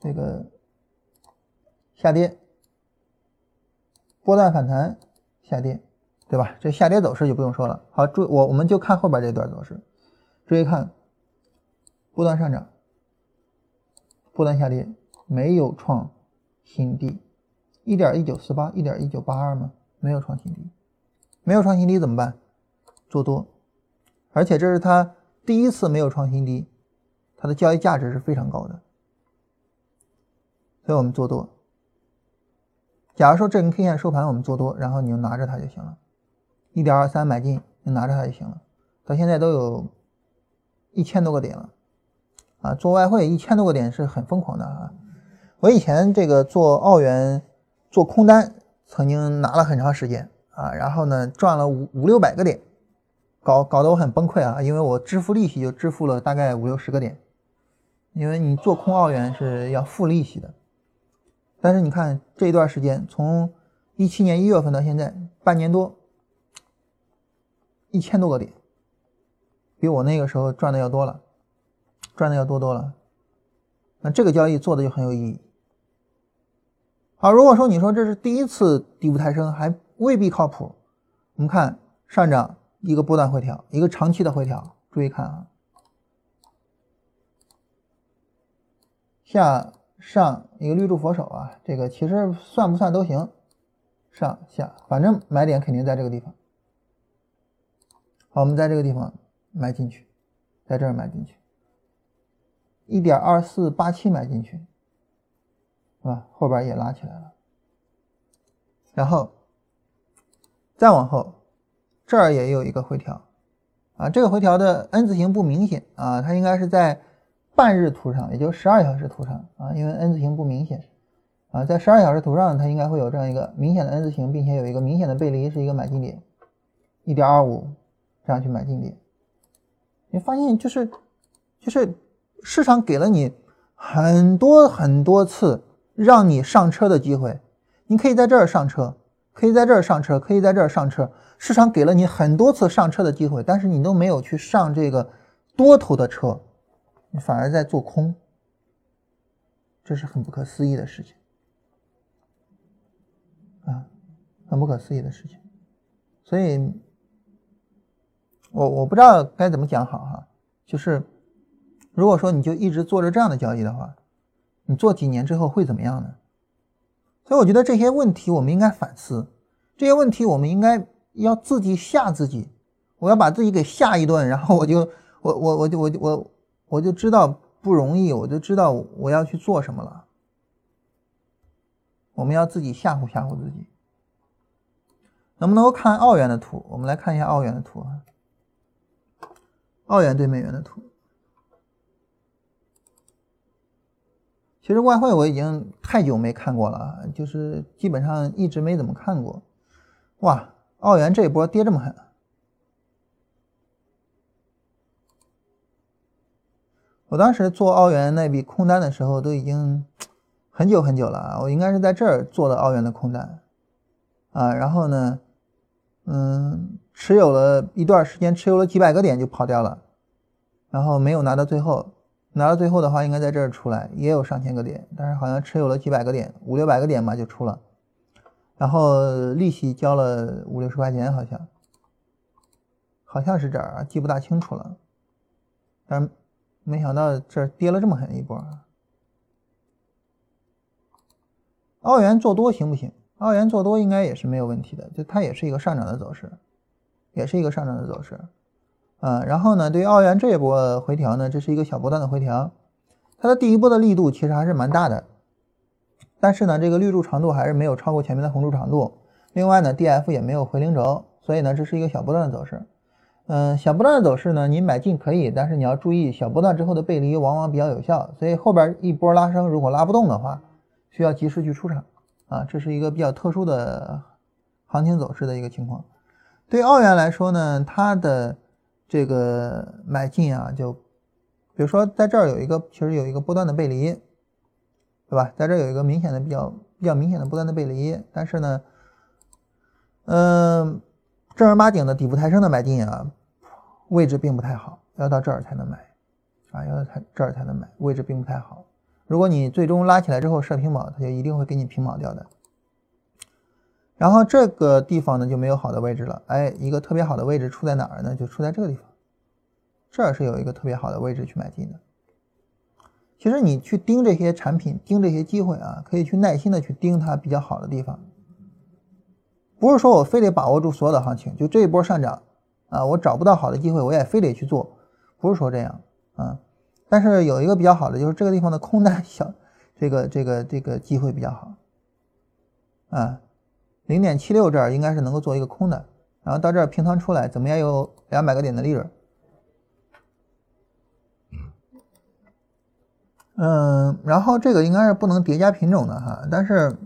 这个。下跌，波段反弹，下跌，对吧？这下跌走势就不用说了。好，注我我们就看后边这段走势，注意看，波段上涨，波段下跌，没有创新低，一点一九四八，一点一九八二吗？没有创新低，没有创新低怎么办？做多，而且这是它第一次没有创新低，它的交易价值是非常高的，所以我们做多。假如说这根 K 线收盘，我们做多，然后你就拿着它就行了，一点二三买进，你拿着它就行了。到现在都有一千多个点了，啊，做外汇一千多个点是很疯狂的啊。我以前这个做澳元做空单，曾经拿了很长时间啊，然后呢赚了五五六百个点，搞搞得我很崩溃啊，因为我支付利息就支付了大概五六十个点，因为你做空澳元是要付利息的。但是你看这一段时间，从一七年一月份到现在半年多，一千多个点，比我那个时候赚的要多了，赚的要多多了。那这个交易做的就很有意义。好，如果说你说这是第一次底部抬升，还未必靠谱。我们看上涨一个波段回调，一个长期的回调，注意看啊，下。上一个绿柱佛手啊，这个其实算不算都行，上下反正买点肯定在这个地方。好，我们在这个地方买进去，在这儿买进去，一点二四八七买进去，是吧？后边也拉起来了，然后再往后，这儿也有一个回调啊，这个回调的 N 字形不明显啊，它应该是在。半日图上，也就十二小时图上啊，因为 N 字形不明显啊，在十二小时图上，它应该会有这样一个明显的 N 字形，并且有一个明显的背离，是一个买进点，一点二五这样去买进点。你发现就是就是市场给了你很多很多次让你上车的机会，你可以在这儿上车，可以在这儿上车，可以在这儿上车，市场给了你很多次上车的机会，但是你都没有去上这个多头的车。你反而在做空，这是很不可思议的事情啊，很不可思议的事情。所以，我我不知道该怎么讲好哈。就是如果说你就一直做着这样的交易的话，你做几年之后会怎么样呢？所以我觉得这些问题我们应该反思，这些问题我们应该要自己吓自己，我要把自己给吓一顿，然后我就 我我我就我就我。我就知道不容易，我就知道我要去做什么了。我们要自己吓唬吓唬自己。能不能够看澳元的图？我们来看一下澳元的图啊。澳元对美元的图。其实外汇我已经太久没看过了，就是基本上一直没怎么看过。哇，澳元这一波跌这么狠。我当时做澳元那笔空单的时候，都已经很久很久了啊！我应该是在这儿做的澳元的空单啊，然后呢，嗯，持有了一段时间，持有了几百个点就跑掉了，然后没有拿到最后，拿到最后的话应该在这儿出来，也有上千个点，但是好像持有了几百个点，五六百个点吧就出了，然后利息交了五六十块钱，好像，好像是这儿啊，记不大清楚了，但。没想到这跌了这么狠一波，澳元做多行不行？澳元做多应该也是没有问题的，就它也是一个上涨的走势，也是一个上涨的走势。啊，然后呢，对于澳元这一波回调呢，这是一个小波段的回调，它的第一波的力度其实还是蛮大的，但是呢，这个绿柱长度还是没有超过前面的红柱长度。另外呢，D F 也没有回零轴，所以呢，这是一个小波段的走势。嗯，小波段的走势呢，你买进可以，但是你要注意小波段之后的背离往往比较有效，所以后边一波拉升如果拉不动的话，需要及时去出场啊，这是一个比较特殊的行情走势的一个情况。对澳元来说呢，它的这个买进啊，就比如说在这儿有一个，其实有一个波段的背离，对吧？在这有一个明显的比较比较明显的不断的背离，但是呢，嗯，正儿八经的底部抬升的买进啊，位置并不太好，要到这儿才能买，啊，要到这儿才能买，位置并不太好。如果你最终拉起来之后设平保，它就一定会给你平保掉的。然后这个地方呢就没有好的位置了，哎，一个特别好的位置出在哪儿呢？就出在这个地方，这儿是有一个特别好的位置去买进的。其实你去盯这些产品，盯这些机会啊，可以去耐心的去盯它比较好的地方，不是说我非得把握住所有的行情，就这一波上涨啊，我找不到好的机会，我也非得去做，不是说这样啊。但是有一个比较好的就是这个地方的空单小，这个这个这个机会比较好啊。零点七六这儿应该是能够做一个空的，然后到这儿平仓出来，怎么样有两百个点的利润？嗯，然后这个应该是不能叠加品种的哈，但是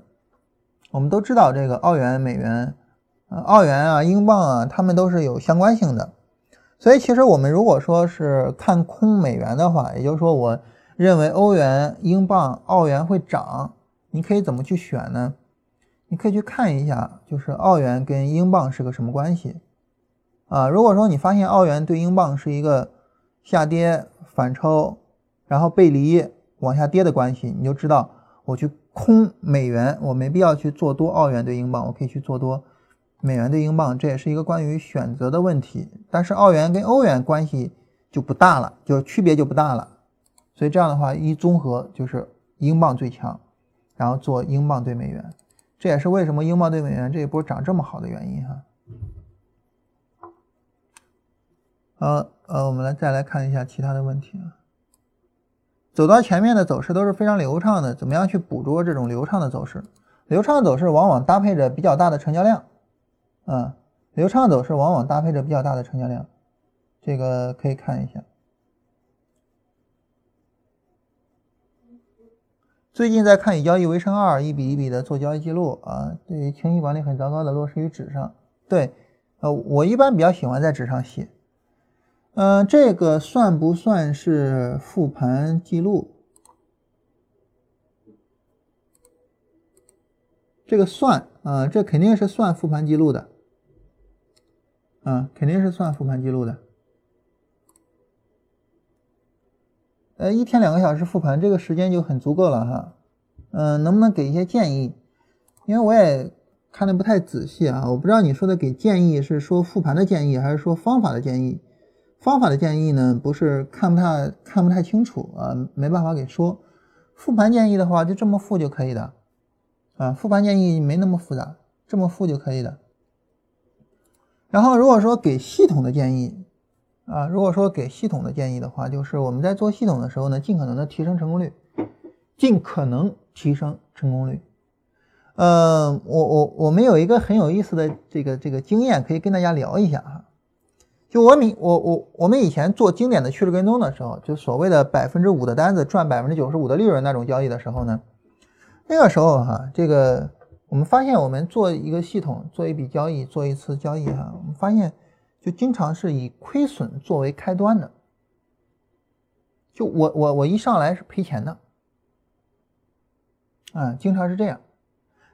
我们都知道这个澳元、美元、澳元啊、英镑啊，它们都是有相关性的，所以其实我们如果说是看空美元的话，也就是说我认为欧元、英镑、澳元会涨，你可以怎么去选呢？你可以去看一下，就是澳元跟英镑是个什么关系啊？如果说你发现澳元对英镑是一个下跌反抽，然后背离往下跌的关系，你就知道我去空美元，我没必要去做多澳元对英镑，我可以去做多美元对英镑，这也是一个关于选择的问题。但是澳元跟欧元关系就不大了，就区别就不大了。所以这样的话一综合就是英镑最强，然后做英镑对美元。这也是为什么英镑对美元这一波涨这么好的原因哈。好，呃，我们来再来看一下其他的问题啊。走到前面的走势都是非常流畅的，怎么样去捕捉这种流畅的走势？流畅走势往往搭配着比较大的成交量，啊，流畅走势往往搭配着比较大的成交量，这个可以看一下。最近在看以交易为生二，一笔一笔的做交易记录啊，对于情绪管理很糟糕的落实于纸上。对，呃，我一般比较喜欢在纸上写。嗯，这个算不算是复盘记录？这个算啊，这肯定是算复盘记录的，啊，肯定是算复盘记录的。呃，一天两个小时复盘，这个时间就很足够了哈。嗯，能不能给一些建议？因为我也看的不太仔细啊，我不知道你说的给建议是说复盘的建议，还是说方法的建议？方法的建议呢，不是看不太看不太清楚啊，没办法给说。复盘建议的话，就这么复就可以的啊。复盘建议没那么复杂，这么复就可以的。然后如果说给系统的建议。啊，如果说给系统的建议的话，就是我们在做系统的时候呢，尽可能的提升成功率，尽可能提升成功率。呃，我我我们有一个很有意思的这个这个经验，可以跟大家聊一下哈。就我们我我我们以前做经典的趋势跟踪的时候，就所谓的百分之五的单子赚百分之九十五的利润那种交易的时候呢，那个时候哈，这个我们发现我们做一个系统，做一笔交易，做一次交易哈，我们发现。就经常是以亏损作为开端的，就我我我一上来是赔钱的，啊，经常是这样。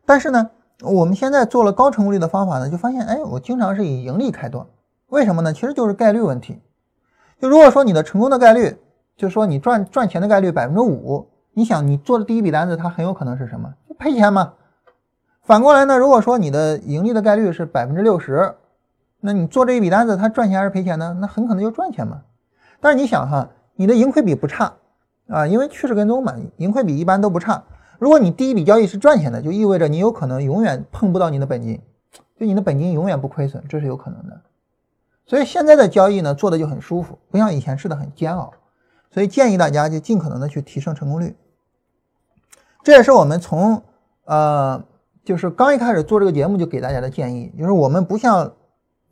但是呢，我们现在做了高成功率的方法呢，就发现，哎，我经常是以盈利开端。为什么呢？其实就是概率问题。就如果说你的成功的概率，就是说你赚赚钱的概率百分之五，你想你做的第一笔单子，它很有可能是什么？就赔钱嘛。反过来呢，如果说你的盈利的概率是百分之六十。那你做这一笔单子，它赚钱还是赔钱呢？那很可能就赚钱嘛。但是你想哈，你的盈亏比不差啊，因为趋势跟踪嘛，盈亏比一般都不差。如果你第一笔交易是赚钱的，就意味着你有可能永远碰不到你的本金，就你的本金永远不亏损，这是有可能的所以现在的交易呢做的就很舒服，不像以前似的很煎熬。所以建议大家就尽可能的去提升成功率。这也是我们从呃就是刚一开始做这个节目就给大家的建议，就是我们不像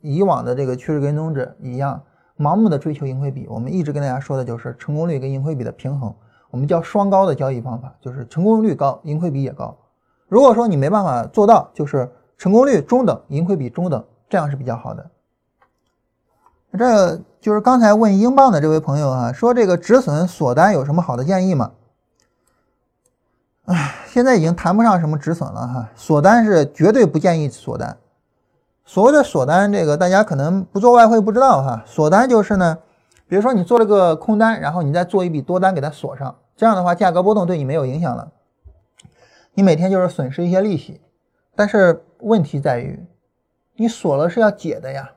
以往的这个趋势跟踪者一样盲目的追求盈亏比，我们一直跟大家说的就是成功率跟盈亏比的平衡，我们叫双高的交易方法，就是成功率高，盈亏比也高。如果说你没办法做到，就是成功率中等，盈亏比中等，这样是比较好的。这就是刚才问英镑的这位朋友啊，说这个止损锁单有什么好的建议吗？唉，现在已经谈不上什么止损了哈，锁单是绝对不建议锁单。所谓的锁单，这个大家可能不做外汇不知道哈，锁单就是呢，比如说你做了个空单，然后你再做一笔多单给它锁上，这样的话价格波动对你没有影响了，你每天就是损失一些利息，但是问题在于，你锁了是要解的呀。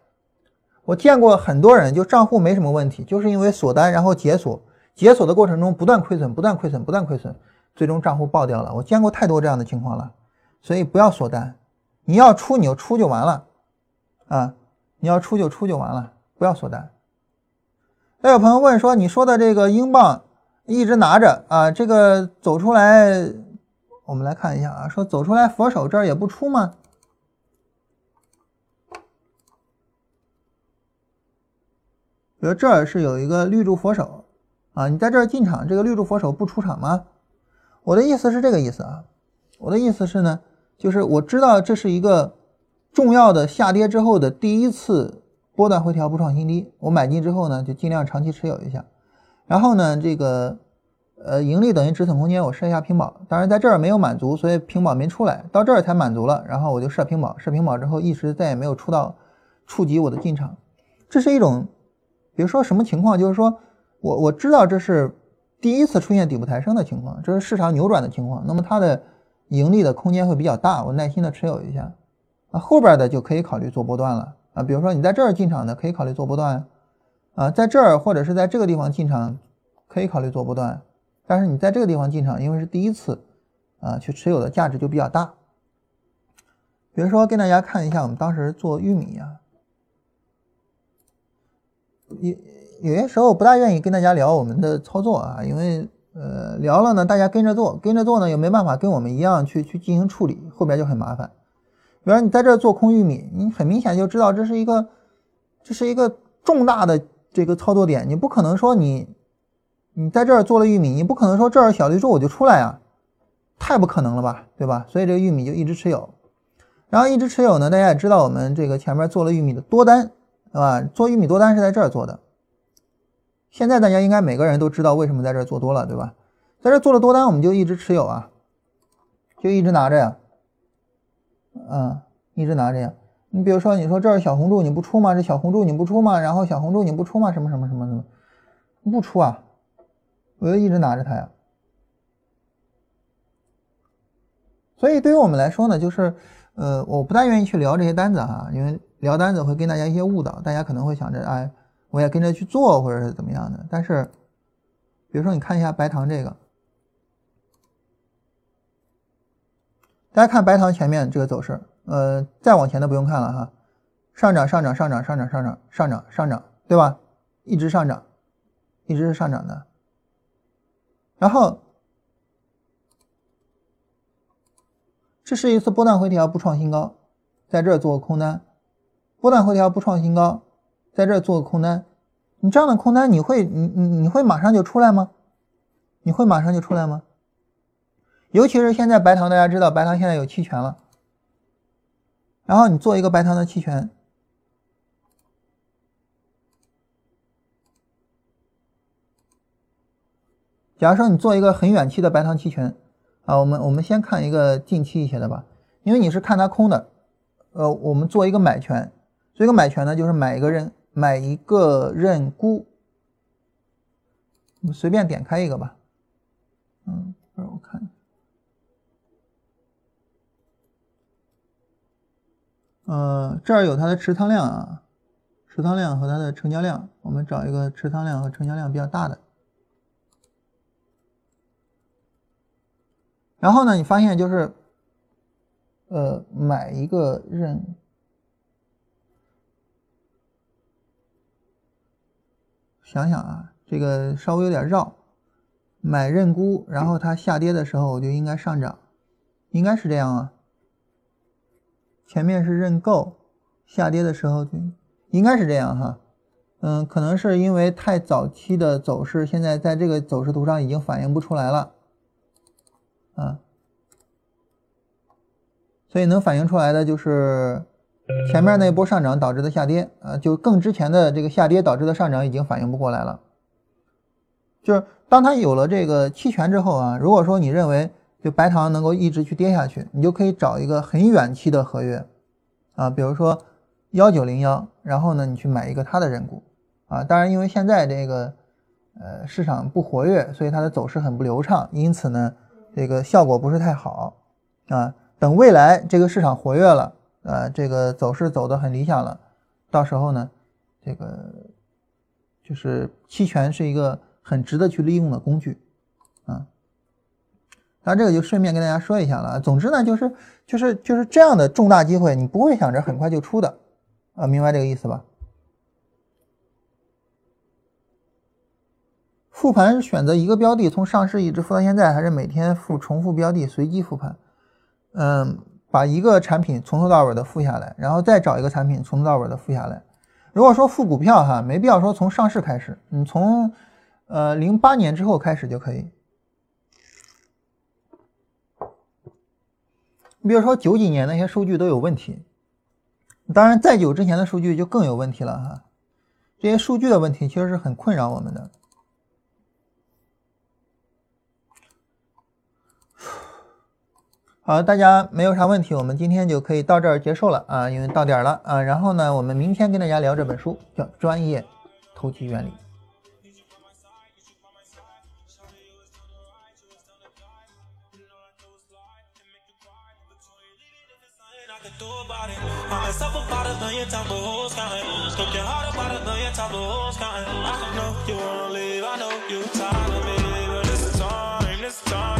我见过很多人，就账户没什么问题，就是因为锁单然后解锁，解锁的过程中不断亏损，不断亏损，不断亏损，最终账户爆掉了。我见过太多这样的情况了，所以不要锁单，你要出你就出就完了，啊，你要出就出就完了，不要锁单。还有朋友问说，你说的这个英镑一直拿着啊，这个走出来，我们来看一下啊，说走出来佛手这儿也不出吗？比如这儿是有一个绿柱佛手，啊，你在这儿进场，这个绿柱佛手不出场吗？我的意思是这个意思啊，我的意思是呢，就是我知道这是一个重要的下跌之后的第一次波段回调不创新低，我买进之后呢，就尽量长期持有一下，然后呢，这个呃盈利等于止损空间，我设一下平保，当然在这儿没有满足，所以平保没出来，到这儿才满足了，然后我就设平保，设平保之后一直再也没有出到触及我的进场，这是一种。比如说什么情况？就是说我我知道这是第一次出现底部抬升的情况，这是市场扭转的情况，那么它的盈利的空间会比较大，我耐心的持有一下，啊后边的就可以考虑做波段了啊。比如说你在这儿进场的，可以考虑做波段，啊在这儿或者是在这个地方进场，可以考虑做波段，但是你在这个地方进场，因为是第一次，啊去持有的价值就比较大。比如说跟大家看一下我们当时做玉米啊。有有些时候不大愿意跟大家聊我们的操作啊，因为呃聊了呢，大家跟着做，跟着做呢又没办法跟我们一样去去进行处理，后边就很麻烦。比如你在这做空玉米，你很明显就知道这是一个这是一个重大的这个操作点，你不可能说你你在这儿做了玉米，你不可能说这儿小绿柱我就出来呀，太不可能了吧，对吧？所以这个玉米就一直持有，然后一直持有呢，大家也知道我们这个前面做了玉米的多单。对吧？做玉米多单是在这儿做的。现在大家应该每个人都知道为什么在这儿做多了，对吧？在这做了多单，我们就一直持有啊，就一直拿着呀，嗯，一直拿着呀。你比如说，你说这是小红柱，你不出吗？这小红柱你不出吗？然后小红柱你不出吗？什么什么什么什么，不出啊，我就一直拿着它呀。所以对于我们来说呢，就是，呃，我不大愿意去聊这些单子哈，因为。聊单子会给大家一些误导，大家可能会想着，哎，我也跟着去做，或者是怎么样的。但是，比如说你看一下白糖这个，大家看白糖前面这个走势，呃，再往前的不用看了哈，上涨上涨上涨上涨上涨上涨上涨，对吧？一直上涨，一直是上涨的。然后，这是一次波段回调不创新高，在这儿做空单。波段回调不创新高，在这做个空单，你这样的空单你会你你你会马上就出来吗？你会马上就出来吗？尤其是现在白糖，大家知道白糖现在有期权了，然后你做一个白糖的期权，假如说你做一个很远期的白糖期权啊，我们我们先看一个近期一些的吧，因为你是看它空的，呃，我们做一个买权。这个买权呢，就是买一个认买一个认沽，我们随便点开一个吧。嗯，让我看，呃，这儿有它的持仓量啊，持仓量和它的成交量，我们找一个持仓量和成交量比较大的。然后呢，你发现就是，呃，买一个认。想想啊，这个稍微有点绕。买认沽，然后它下跌的时候我就应该上涨，应该是这样啊。前面是认购，下跌的时候就应该是这样哈。嗯，可能是因为太早期的走势，现在在这个走势图上已经反映不出来了啊。所以能反映出来的就是前面那波上涨导致的下跌啊，就更之前的这个下跌导致的上涨已经反应不过来了。就是当它有了这个期权之后啊，如果说你认为就白糖能够一直去跌下去，你就可以找一个很远期的合约啊，比如说幺九零幺，然后呢你去买一个它的认股啊。当然，因为现在这个呃市场不活跃，所以它的走势很不流畅，因此呢这个效果不是太好啊。等未来这个市场活跃了，呃，这个走势走得很理想了，到时候呢，这个就是期权是一个很值得去利用的工具，啊，当然这个就顺便跟大家说一下了。总之呢，就是就是就是这样的重大机会，你不会想着很快就出的，啊，明白这个意思吧？复盘是选择一个标的从上市一直复到现在，还是每天复重复标的随机复盘？嗯，把一个产品从头到尾的付下来，然后再找一个产品从头到尾的付下来。如果说付股票哈，没必要说从上市开始，你从呃零八年之后开始就可以。你比如说九几年那些数据都有问题，当然再久之前的数据就更有问题了哈。这些数据的问题其实是很困扰我们的。好大家没有啥问题我们今天就可以到这儿结束了啊因为到点儿了啊然后呢我们明天跟大家聊这本书叫专业投机原理 kind Took your by the million hoes, kind I know you wanna leave i know you tired of me but it's time it's time